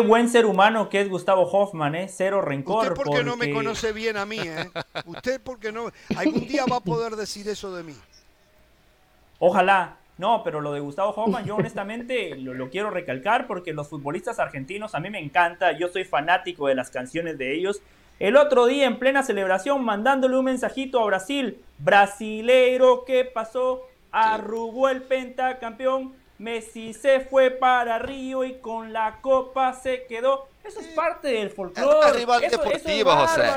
buen ser humano que es Gustavo Hoffman, ¿eh? Cero rencor. Usted porque, no me conoce bien a mí, ¿eh? Usted porque no... Algún día va a poder decir eso de mí. Ojalá. No, pero lo de Gustavo Hoffman, yo honestamente lo, lo, quiero recalcar porque los futbolistas argentinos a mí me encanta. Yo soy fanático de las canciones de ellos. El otro día, en plena celebración, mandándole un mensajito a Brasil. Brasileiro, ¿qué pasó? Arrugó el pentacampeón Messi se fue para Río y con la copa se quedó. Eso es parte del folclore. rival deportivo, José.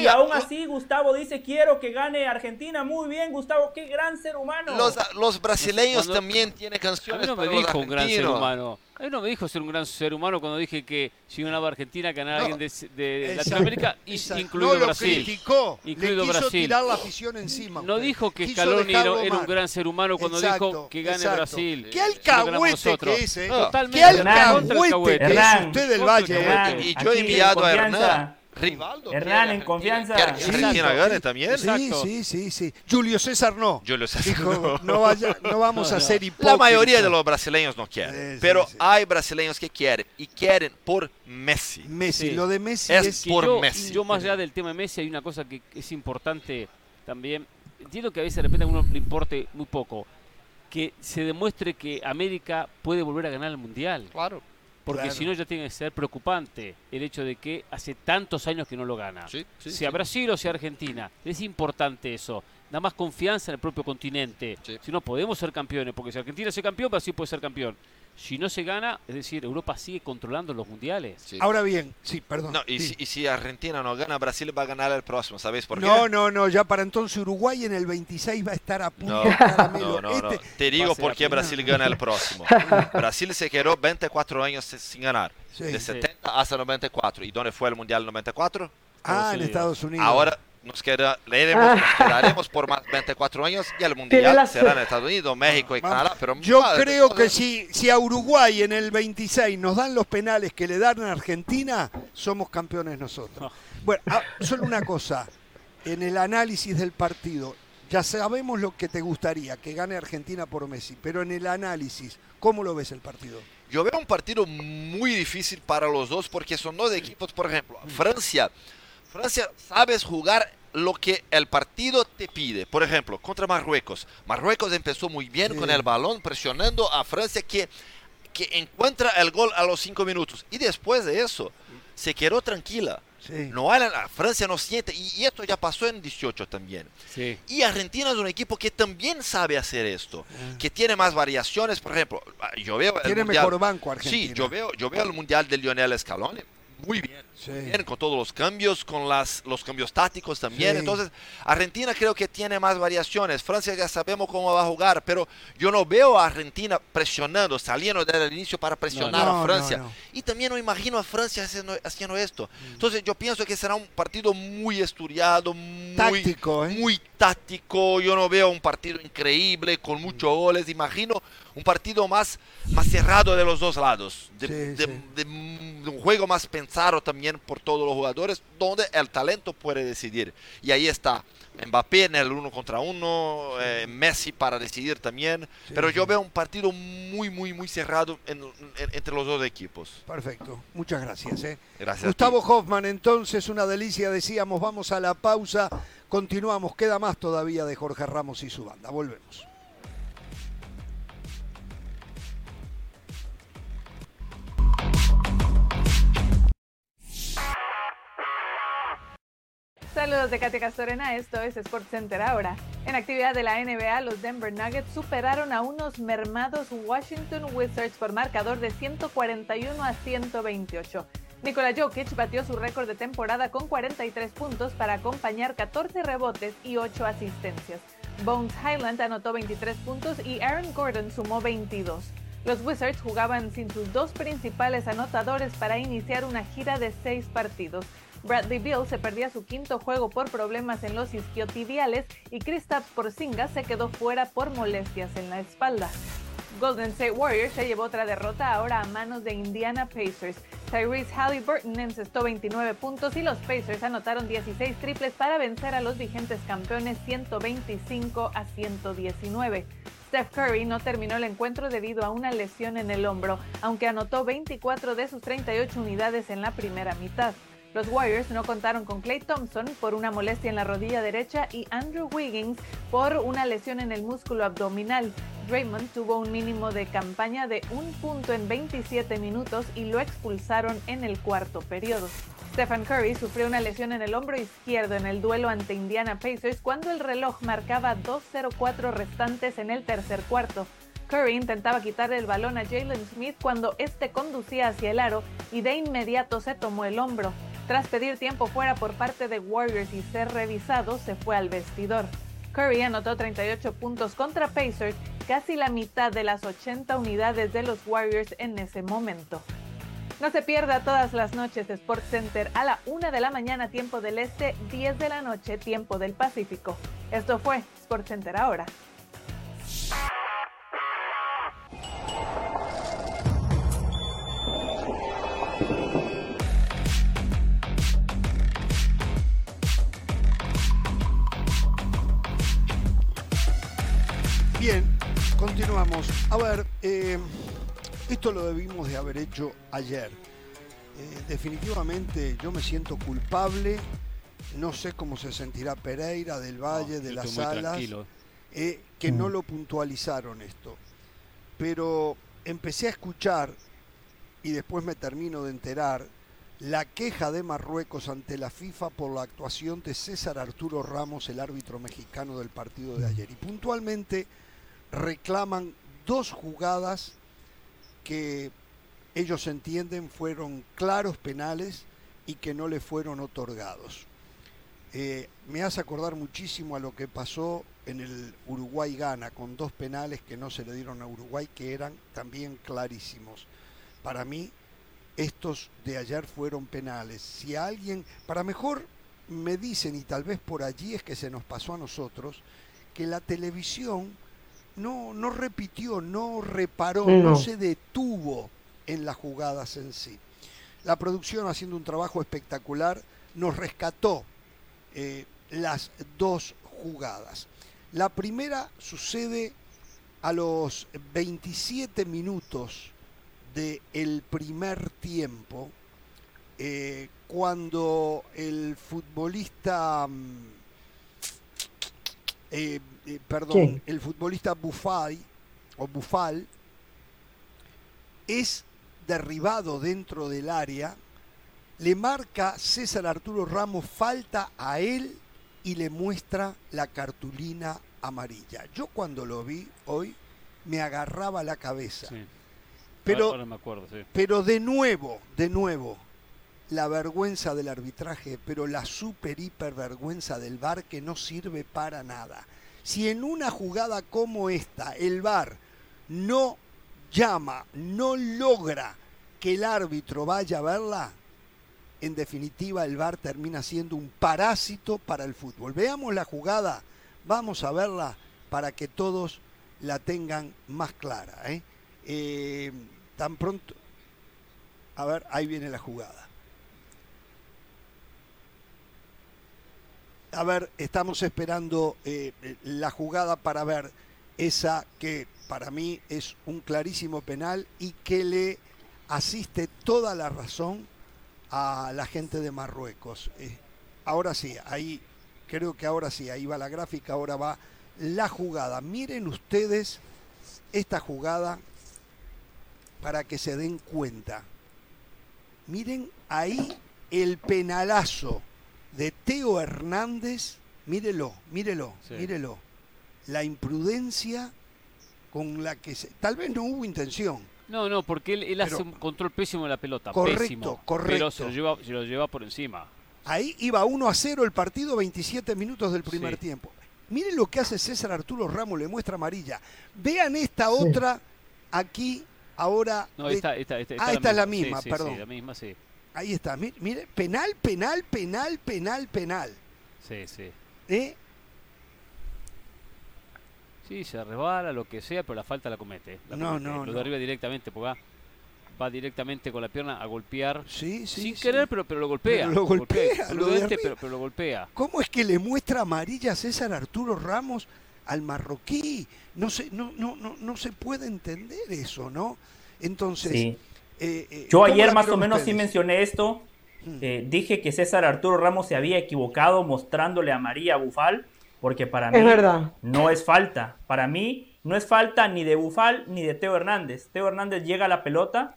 y aún así, Gustavo dice: Quiero que gane Argentina. Muy bien, Gustavo, qué gran ser humano. Los, los brasileños también tienen canciones. A mí no me dijo un gran ser humano. A mí no me dijo ser un gran ser humano cuando dije que si ganaba Argentina, ganaba alguien de, Latinoamérica, incluido no, lo Brasil. Criticó, incluido le quiso Brasil. tirar la afición encima. No dijo que Scaloni era, un gran ser humano cuando dijo que gane Brasil. Qué alcahuete que es, ¿eh? Totalmente. Qué alcahuete que es usted del Valle. Y yo he enviado a Hernán Rivaldo. Hernán en confianza. Argentina gane también. Sí, sí, sí, sí. Julio César no. Julio César Dijo, no. vaya, no vamos a ser hipócritas. La mayoría de los brasileños no quieren. pero hay brasileños que quieren. Y quieren por Messi. Messi. Lo de Messi es, por yo, Messi. Yo más allá del tema de Messi hay una cosa que es importante también. Entiendo que a veces de repente a uno le importe muy poco. Que se demuestre que América puede volver a ganar el Mundial. Claro. Porque si no ya tiene que ser preocupante el hecho de que hace tantos años que no lo gana. sea Brasil o sea Argentina. Es importante eso. Da más confianza en el propio continente. Si no podemos ser campeones, porque si Argentina es campeón, Brasil puede ser campeón. Si no se gana, es decir, Europa sigue controlando los mundiales. Ahora bien, sí, perdón. y, Si, Argentina no gana, Brasil va a ganar el próximo, ¿sabes por qué? No, no, no, ya para entonces Uruguay en el 26 va a estar a punto. No, no, no, este Te digo por qué Brasil gana el próximo. Brasil se quedó 24 años sin ganar, de 70 hasta 94. ¿Y dónde fue el Mundial 94? Ah, en Estados Unidos. Ahora nos, queda, leeremos, ah. quedaremos por más 24 años y el Mundial será en Estados Unidos, México y Canadá. Pero Yo creo que si, si a Uruguay en el 26 nos dan los penales que le dan a Argentina, somos campeones nosotros. Bueno, ah, solo una cosa. En el análisis del partido, Ya sabemos lo que te gustaría, que gane Argentina por Messi, pero en el análisis, ¿cómo lo ves el partido? Yo veo un partido muy difícil para los dos porque son dos equipos, por ejemplo, Francia. Francia sabes jugar lo que el partido te pide. Por ejemplo, contra Marruecos. Marruecos empezó muy bien con el balón, presionando a Francia que, que encuentra el gol a los cinco minutos. Y después de eso, se quedó tranquila. No hay, Francia no siente, y, esto ya pasó en 18 también. Y Argentina es un equipo que también sabe hacer esto, ah. que tiene más variaciones. Por ejemplo, yo veo. Tiene mejor banco Argentina. Sí, yo veo, yo veo el mundial de Lionel Scaloni muy bien, bien, con todos los cambios, con las, los cambios tácticos también. Entonces, Argentina creo que tiene más variaciones. Francia ya sabemos cómo va a jugar, pero yo no veo a Argentina presionando, saliendo desde el inicio para presionar a Francia. y también no imagino a Francia haciendo, esto. Mm. Entonces, yo pienso que será un partido muy estudiado, muy táctico. ¿eh? Muy táctico. Yo no veo un partido increíble, con muchos goles. Imagino un partido más, más cerrado de los dos lados, de, un juego más pensado también por todos los jugadores, donde el talento puede decidir. Y ahí está Mbappé en el uno contra uno, eh, Messi para decidir también, pero yo veo un partido muy, muy, muy cerrado entre los dos equipos. Perfecto, muchas gracias. Eh. Gracias. Gustavo Hoffman, entonces, una delicia, decíamos, vamos a la pausa, continuamos, queda más todavía de Jorge Ramos y su banda, volvemos. Saludos de Katia Castorena, esto es Sports Center ahora. En actividad de la NBA, los Denver Nuggets superaron a unos mermados Washington Wizards por marcador de 141 a 128. Nikola Jokic batió su récord de temporada con 43 puntos para acompañar 14 rebotes y 8 asistencias. Bones Highland anotó 23 puntos y Aaron Gordon sumó 22. Los Wizards jugaban sin sus dos principales anotadores para iniciar una gira de seis partidos. Bradley Bill se perdía su quinto juego por problemas en los isquiotibiales y Kristaps Porzingis se quedó fuera por molestias en la espalda. Golden State Warriors se llevó otra derrota ahora a manos de Indiana Pacers. Tyrese Halliburton encestó 29 puntos y los Pacers anotaron 16 triples para vencer a los vigentes campeones 125 a 119. Steph Curry no terminó el encuentro debido a una lesión en el hombro, aunque anotó 24 de sus 38 unidades en la primera mitad. Los Warriors no contaron con Clay Thompson por una molestia en la rodilla derecha y Andrew Wiggins por una lesión en el músculo abdominal. Draymond tuvo un mínimo de campaña de un punto en 27 minutos y lo expulsaron en el cuarto periodo. Stephen Curry sufrió una lesión en el hombro izquierdo en el duelo ante Indiana Pacers cuando el reloj marcaba 2.04 restantes en el tercer cuarto. Curry intentaba quitarle el balón a Jalen Smith cuando este conducía hacia el aro y de inmediato se tomó el hombro. Tras pedir tiempo fuera por parte de Warriors y ser revisado, se fue al vestidor. Curry anotó 38 puntos contra Pacers, casi la mitad de las 80 unidades de los Warriors en ese momento. No se pierda todas las noches Sports Center a la 1 de la mañana tiempo del Este, 10 de la noche tiempo del Pacífico. Esto fue Sports Center ahora. Continuamos. A ver, eh, esto lo debimos de haber hecho ayer. Eh, definitivamente yo me siento culpable. No sé cómo se sentirá Pereira del Valle, de las Salas, eh, que no mm. lo puntualizaron esto. Pero empecé a escuchar y después me termino de enterar la queja de Marruecos ante la FIFA por la actuación de César Arturo Ramos, el árbitro mexicano del partido de ayer. Y puntualmente reclaman dos jugadas que ellos entienden fueron claros penales y que no le fueron otorgados. Eh, me hace acordar muchísimo a lo que pasó en el Uruguay-Gana, con dos penales que no se le dieron a Uruguay, que eran también clarísimos. Para mí, estos de ayer fueron penales. Si alguien, para mejor me dicen, y tal vez por allí es que se nos pasó a nosotros, que la televisión no, no repitió, no reparó, no. se detuvo en las jugadas en sí. La producción haciendo un trabajo espectacular nos rescató eh, las dos jugadas. La primera sucede a los 27 minutos del primer tiempo, eh, cuando el futbolista, mm, eh, eh, perdón, el futbolista Bufay o Bufal es derribado dentro del área, le marca César Arturo Ramos falta a él y le muestra la cartulina amarilla. Yo cuando lo vi hoy me agarraba la cabeza. Pero, pero de nuevo, de nuevo, la vergüenza del arbitraje, pero la super hiper vergüenza del VAR que no sirve para nada. Si en una jugada como esta el VAR no llama, no logra que el árbitro vaya a verla, en definitiva el VAR termina siendo un parásito para el fútbol. Veamos la jugada, vamos a verla para que todos la tengan más clara. ¿eh? Eh, tan pronto, a ver, ahí viene la jugada. A ver, estamos esperando eh, la jugada para ver esa que para mí es un clarísimo penal y que le asiste toda la razón a la gente de Marruecos. Eh, ahora sí, ahí creo que ahora sí, ahí va la gráfica, ahora va la jugada. Miren ustedes esta jugada para que se den cuenta. Miren ahí el penalazo de Teo Hernández. Mírelo, mírelo, mírelo. La imprudencia con la que se... Tal vez no hubo intención no, no, porque él, hace un control pésimo de la pelota. Correcto, pésimo, correcto. Pero se lo, lleva, se lo lleva por encima. Ahí iba 1 a 0 el partido, 27 minutos del primer tiempo. Miren lo que hace César Arturo Ramos, le muestra amarilla. Vean esta otra aquí, ahora. No, esta, esta, ah, esta es la misma, perdón. Sí, la misma, sí. Ahí está, mire, penal, penal, penal, penal, penal. Sí, sí. ¿Eh? Sí, se resbala, lo que sea, pero la falta la comete. no, no, Lo derriba directamente, porque va, directamente con la pierna a golpear. Sí, sí, sin querer, pero, pero lo golpea. lo golpea, lo pero, pero, lo golpea. ¿Cómo es que le muestra amarilla a César Arturo Ramos al marroquí? No se, no, no, no, no se puede entender eso, ¿no? Entonces. Eh, eh, Yo ayer más o menos sí mencioné esto. Hmm. Eh, dije que César Arturo Ramos se había equivocado mostrándole a María Bufal porque para mí no es falta. Para mí no es falta ni de Bufal ni de Teo Hernández. Teo Hernández llega a la pelota,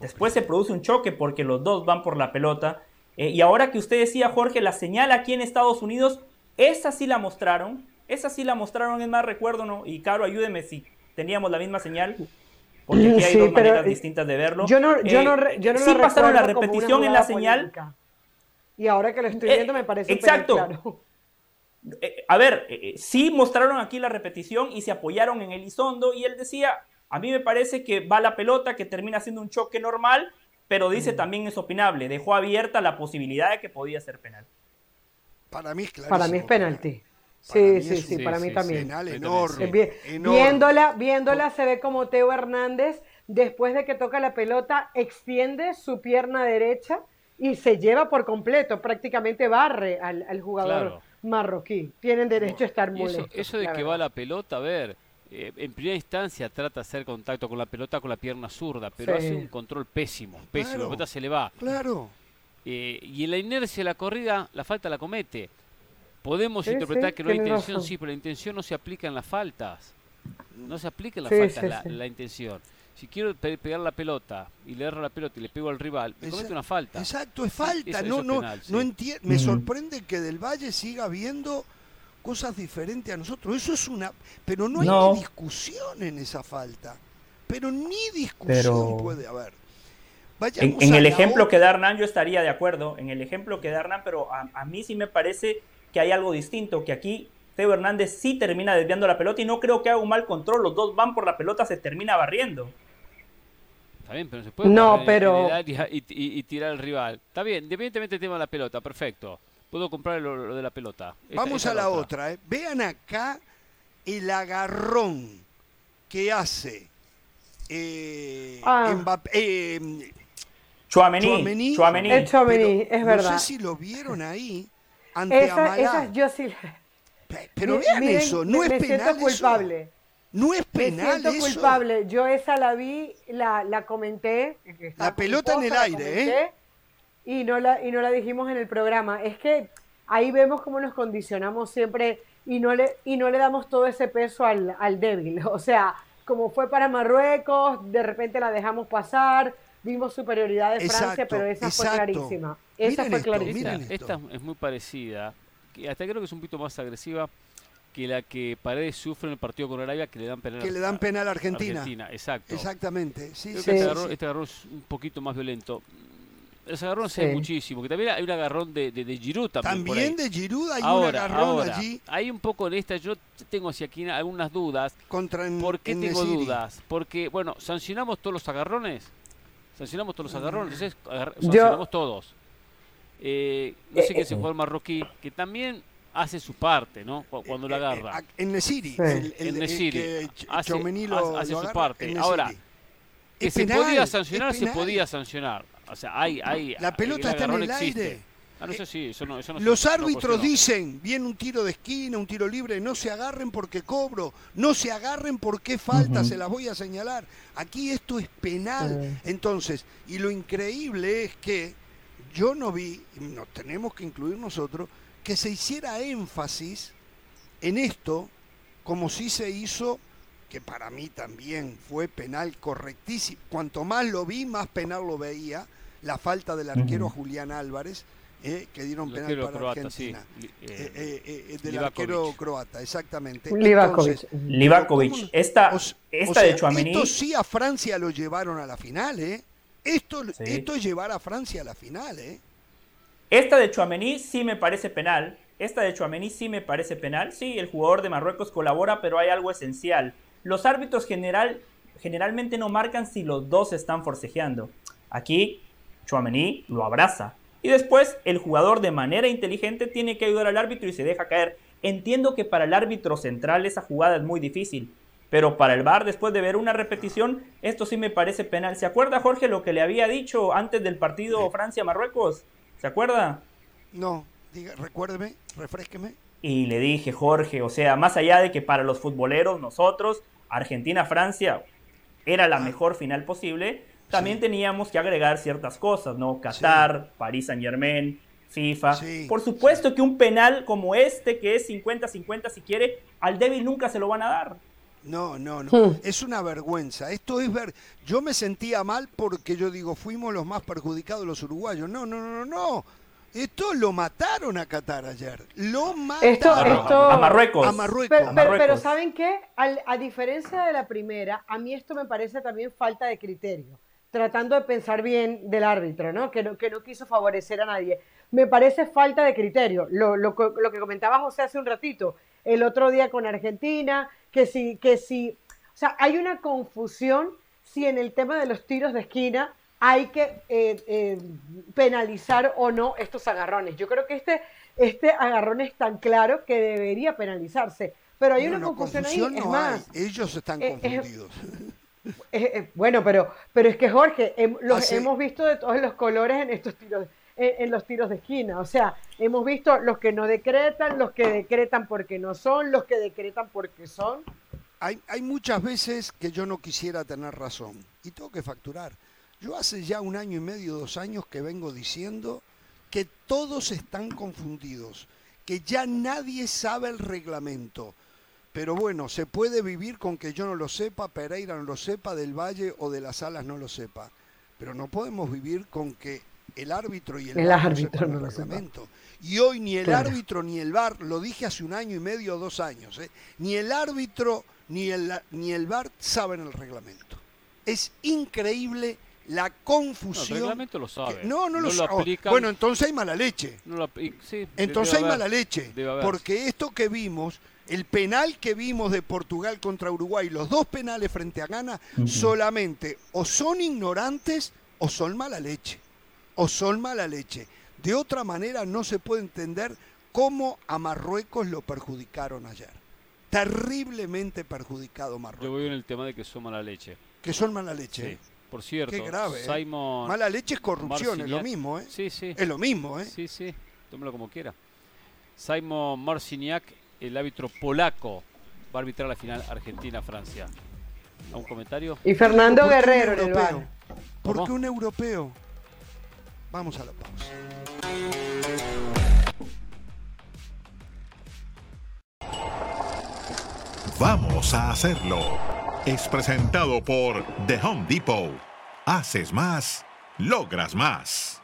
después se produce un choque porque los dos van por la pelota. Eh, y ahora que usted decía, Jorge, la señal aquí en Estados Unidos, esa sí la mostraron. Esa sí la mostraron, es más, recuerdo, ¿no? Y Caro, ayúdeme si teníamos la misma señal. Porque aquí hay dos maneras eh, distintas de verlo. Yo no, yo no, eh, yo no sí pasaron la repetición en la señal. Y ahora que lo estoy viendo me parece exacto. Claro. Eh, a ver, eh, eh, sí mostraron aquí la repetición y se apoyaron en Elizondo y él decía, a mí me parece que va la pelota, que termina siendo un choque normal, pero dice también es opinable, dejó abierta la posibilidad de que podía ser penal. Para mí es claro. Para mí es penalti. Sí, sí, sí, para mí también. Penal enorme, Viéndola, viéndola se ve como Teo Hernández, después de que toca la pelota, extiende su pierna derecha y se lleva por completo, prácticamente barre al, jugador marroquí. Tienen derecho a estar molestos. Eso, de que va la pelota, a ver, eh, en primera instancia trata de hacer contacto con la pelota con la pierna zurda, pero hace un control pésimo, pésimo. la pelota se le va. Claro. Eh, y en la inercia de la corrida, la falta la comete. Podemos interpretar que no hay intención, sí, pero la intención no se aplica en las faltas. No se aplica en las faltas la intención si quiero pegar la pelota y le erro la pelota y le pego al rival, me comete una falta. Exacto, es falta. no, no, no Me sorprende que Del Valle siga viendo cosas diferentes a nosotros. Eso es una. Pero no hay ni discusión en esa falta. Pero ni discusión puede haber. en, el ejemplo que da Hernán, yo estaría de acuerdo. En el ejemplo que da Hernán, pero a, a mí sí me parece que hay algo distinto. Que aquí Teo Hernández sí termina desviando la pelota y no creo que haga un mal control. Los dos van por la pelota, se termina barriendo. Está bien, pero se puede no, pero... Y, tirar al rival. Está bien, independientemente del tema de la pelota, perfecto. Puedo comprar lo, de la pelota. Vamos a la otra. ¿eh? Vean acá el agarrón que hace eh, ah. Mbappé, eh, Chuamení, es verdad. No sé si lo vieron ahí ante esa, yo sí Pero vean eso, no es penal. culpable. No es penal. Me siento culpable. Yo esa la vi, la, la comenté. La pelota en el aire, ¿eh? Y no, la, y no la dijimos en el programa. Es que ahí vemos cómo nos condicionamos siempre y no le, y no le damos todo ese peso al, al débil. O sea, como fue para Marruecos, de repente la dejamos pasar, vimos superioridad de Francia, pero esa fue clarísima. Esa fue clarísima. Esta, es muy parecida, hasta creo que es un poquito más agresiva que la que Paredes sufre en el partido con Arabia, que le dan penal que le dan penal a Argentina. Argentina exacto. Exactamente. Sí, sí, este, agarrón, este, es un poquito más violento. Ese agarrón se muchísimo, que también hay un agarrón de, de, de Giroud también. También de Giroud hay un agarrón allí. Hay un poco en esta, yo tengo hacia aquí algunas dudas. Contra ¿Por qué tengo dudas? Porque, bueno, sancionamos todos los agarrones. Sancionamos todos los agarrones, entonces sancionamos todos. Eh, no sé qué es el jugador marroquí, que también hace su parte, ¿no? Cuando la eh, eh, agarra. En Nesiri. en Nesiri. Hace, hace su parte. Ahora, que se podía sancionar, se podía sancionar. O sea, hay, hay, la pelota está en el aire. Ah, sí, eso no, eso no Los árbitros dicen, viene un tiro de esquina, un tiro libre, no se agarren porque cobro, no se agarren porque falta, se las voy a señalar. Aquí esto es penal. Entonces, y lo increíble es que yo no vi, nos tenemos que incluir nosotros, que se hiciera énfasis en esto como si se hizo que para mí también fue penal correctísimo. Cuanto más lo vi, más penal lo veía. La falta del arquero Julián Álvarez, eh, que dieron penal para Argentina. Eh, eh, del arquero croata, exactamente. Livakovic. Esta, esta de Chouameni... Esto sí a Francia lo llevaron a la final, ¿eh? Esto, esto es llevar a Francia a la final, ¿eh? Esta de Chouameni sí me parece penal. Esta de Chouameni sí me parece penal. Sí, el jugador de Marruecos colabora, pero hay algo esencial los árbitros general, generalmente no marcan si los dos están forcejeando. Aquí, Chouameni lo abraza. Y después, el jugador de manera inteligente tiene que ayudar al árbitro y se deja caer. Entiendo que para el árbitro central esa jugada es muy difícil. Pero para el VAR, después de ver una repetición, esto sí me parece penal. ¿Se acuerda, Jorge, lo que le había dicho antes del partido Francia-Marruecos? ¿Se acuerda? No, diga, recuérdeme, refresqueme. Y le dije, Jorge, o sea, más allá de que para los futboleros, nosotros, Argentina-Francia era la ah. mejor final posible, también teníamos que agregar ciertas cosas, ¿no? Qatar, París Saint Germain, FIFA. Por supuesto que un penal como este, que es 50-50 si quiere, al débil nunca se lo van a dar. No, no, no. Es una vergüenza. Esto es ver. Yo me sentía mal porque yo digo, fuimos los más perjudicados los uruguayos. No, no, no, no. Esto lo mataron a Qatar ayer. Lo mataron. a Marruecos. A Marruecos. Pero, ¿saben qué? a diferencia de la primera, a mí esto me parece también falta de criterio. Tratando de pensar bien del árbitro, ¿no? Que no, que no quiso favorecer a nadie. Me parece falta de criterio. Lo, lo, lo que comentaba José hace un ratito, el otro día con Argentina, que si, que si. O sea, hay una confusión si en el tema de los tiros de esquina hay que eh, eh, penalizar o no estos agarrones. Yo creo que este, este agarrón es tan claro que debería penalizarse. Pero hay una confusión, ahí. es más, Ellos están eh, confundidos. bueno, pero, pero es que Jorge, los hemos visto de todos los colores en estos tiros, en, los tiros de esquina. O sea, hemos visto los que no decretan, los que decretan porque no son, los que decretan porque son. Hay, hay muchas veces que yo no quisiera tener razón y tengo que facturar. Yo hace ya un año y medio, dos años que vengo diciendo que todos están confundidos, que ya nadie sabe el reglamento. Pero bueno, se puede vivir con que yo no lo sepa, Pereira no lo sepa, Del Valle o de las Alas no lo sepa. Pero no podemos vivir con que el árbitro y el, el árbitro no, lo reglamento. Y hoy ni el árbitro ni el VAR, lo dije hace un año y medio o dos años, ¿eh? ni el árbitro ni el, ni el VAR saben el reglamento. Es increíble la confusión. No, el lo sabe. no, no, lo, sabe. Bueno, entonces hay mala leche. entonces hay mala leche. Porque esto que vimos, el penal que vimos de Portugal contra Uruguay, los dos penales frente a Ghana, solamente o son ignorantes o son mala leche. O son mala leche. De otra manera no se puede entender cómo a Marruecos lo perjudicaron ayer. Terriblemente perjudicado Marruecos. Yo voy en el tema de que son mala leche. Que son mala leche. Sí. Por cierto, Qué grave. ¿eh? Simon Mala leche es corrupción, es lo mismo, ¿eh? Sí, sí. Es lo mismo, ¿eh? Sí, sí. Tómelo como quiera. Simon Marciniak el árbitro polaco va a arbitrar la final Argentina-Francia. ¿Un comentario? Y Fernando Guerrero en el bar. ¿Por qué un europeo? Vamos a la pausa. Vamos a hacerlo. Es presentado por The Home Depot. Haces más, logras más.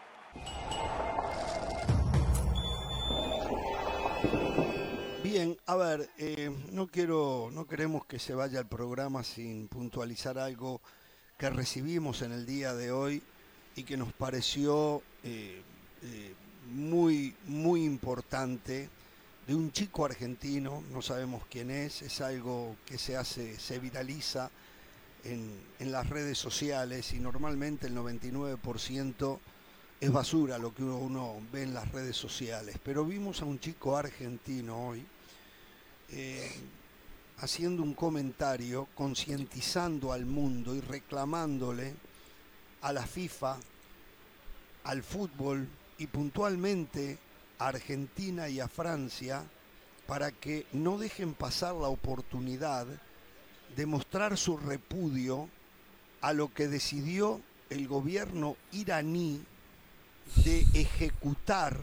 A ver, eh, no quiero, no queremos que se vaya el programa sin puntualizar algo que recibimos en el día de hoy y que nos pareció eh, eh, muy, muy importante de un chico argentino, no sabemos quién es, es algo que se hace, se viraliza en, en las redes sociales y normalmente el 99% es basura lo que uno ve en las redes sociales. Pero vimos a un chico argentino hoy eh, haciendo un comentario, concientizando al mundo y reclamándole a la FIFA, al fútbol y puntualmente a Argentina y a Francia para que no dejen pasar la oportunidad de mostrar su repudio a lo que decidió el gobierno iraní de ejecutar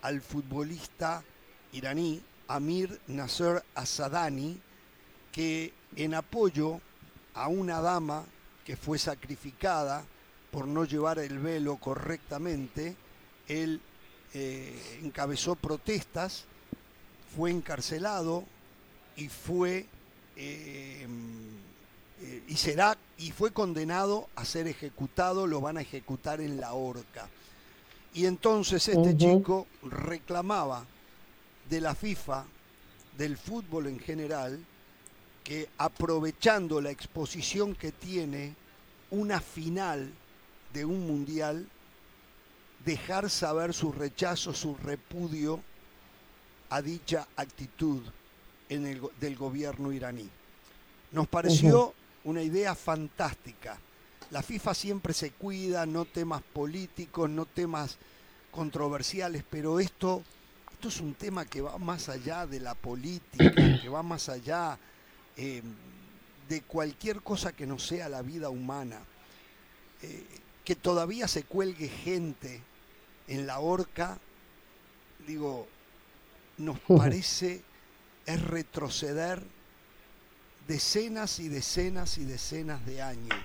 al futbolista iraní Amir Nasser Asadani, que en apoyo a una dama que fue sacrificada por no llevar el velo correctamente, él eh, encabezó protestas, fue encarcelado y fue eh, eh, y será y fue condenado a ser ejecutado, lo van a ejecutar en la horca. Y entonces este chico reclamaba de la FIFA, del fútbol en general, que aprovechando la exposición que tiene una final de un mundial, dejar saber su rechazo, su repudio a dicha actitud en el, del gobierno iraní. Nos pareció una idea fantástica. La FIFA siempre se cuida, no temas políticos, no temas controversiales, pero esto, esto es un tema que va más allá de la política, que va más allá eh, de cualquier cosa que no sea la vida humana. Eh, que todavía se cuelgue gente en la horca, digo, nos parece es retroceder decenas y decenas y decenas de años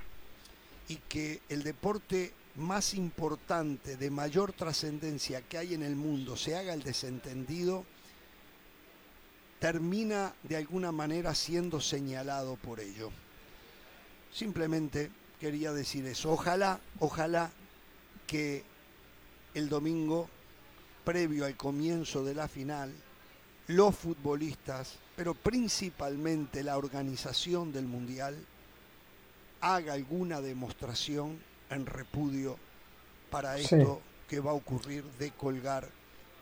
y que el deporte más importante, de mayor trascendencia que hay en el mundo, se haga el desentendido, termina de alguna manera siendo señalado por ello. Simplemente quería decir eso. Ojalá, ojalá que el domingo, previo al comienzo de la final, los futbolistas, pero principalmente la organización del Mundial, haga alguna demostración en repudio para esto que va a ocurrir de colgar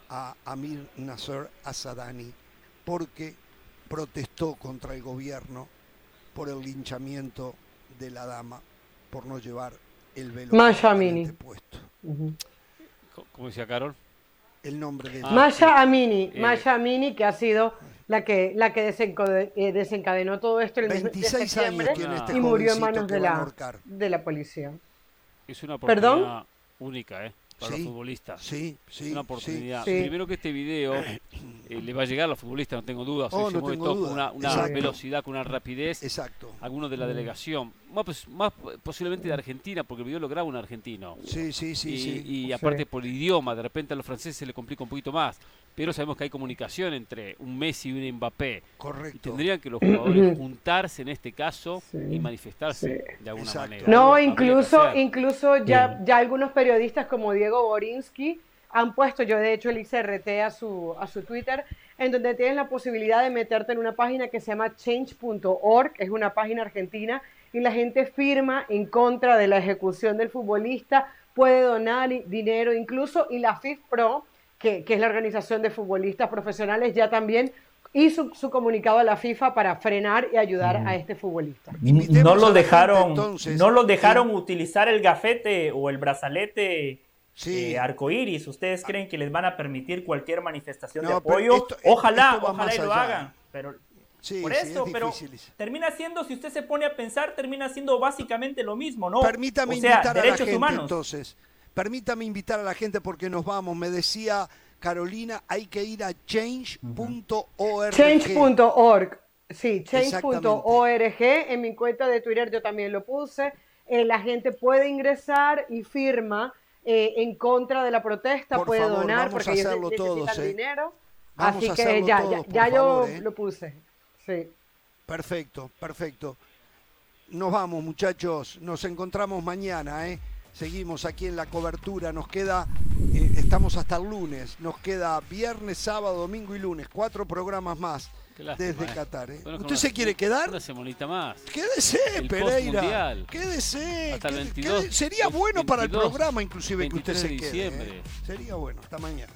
a Amir Nasser Asadani, porque protestó contra el gobierno por el linchamiento de la dama por no llevar el velo puesto. ¿Cómo decía Carol? El nombre de ah, Masha Amini, eh, Masha Amini, que ha sido la que, la que eh, desencadenó todo esto el 26 años este y murió en manos de la, de la policía. Es una oportunidad única, ¿eh? Para los futbolistas. Sí, sí. Es una oportunidad. Primero que este video eh, le va a llegar a los futbolistas, no tengo dudas. Oh, se mueve todo con una, velocidad, con una rapidez. Exacto. Algunos de la delegación. Más, pues, más posiblemente de Argentina, porque el video lo graba un argentino. Sí, sí, sí. Y, sí. y aparte por el idioma, de repente a los franceses se le complica un poquito más pero sabemos que hay comunicación entre un Messi y un Mbappé. Correcto. Y tendrían que los jugadores juntarse en este caso y manifestarse de alguna manera. No, incluso, incluso ya, ya algunos periodistas como Diego Borinsky han puesto, yo de hecho le hice RT a su, a su Twitter, en donde tienes la posibilidad de meterte en una página que se llama change.org, es una página argentina, y la gente firma en contra de la ejecución del futbolista, puede donar dinero incluso, y la FIFPro que, es la organización de futbolistas profesionales, ya también hizo su comunicado a la FIFA para frenar y ayudar a este futbolista. No lo dejaron, no lo dejaron utilizar el gafete o el brazalete eh, arcoíris. ¿Ustedes creen que les van a permitir cualquier manifestación de apoyo? ojalá, ojalá y lo hagan. Pero por eso, pero termina siendo, si usted se pone a pensar, termina siendo básicamente lo mismo, ¿no? Permítame invitar a la gente, entonces. Permítame invitar a la gente porque nos vamos. Me decía Carolina, hay que ir a change.org. Change.org. Sí, change.org. En mi cuenta de Twitter yo también lo puse. Eh, la gente puede ingresar y firma eh, en contra de la protesta, puede donar porque ellos ¿eh? dinero. Así que ya, ya, ya yo lo puse. Sí. Perfecto, perfecto. Nos vamos, muchachos. Nos encontramos mañana, ¿eh? Seguimos aquí en la cobertura. Nos queda, estamos hasta el lunes. Nos queda viernes, sábado, domingo y lunes. Cuatro programas más desde eh. Qatar. ¿eh? ¿Usted se quiere quedar? Una semanita más. Quédese, Pereira. Quédese. Hasta el 22, sería bueno para el programa, inclusive, que usted se quede. ¿eh? Sería bueno. Hasta mañana.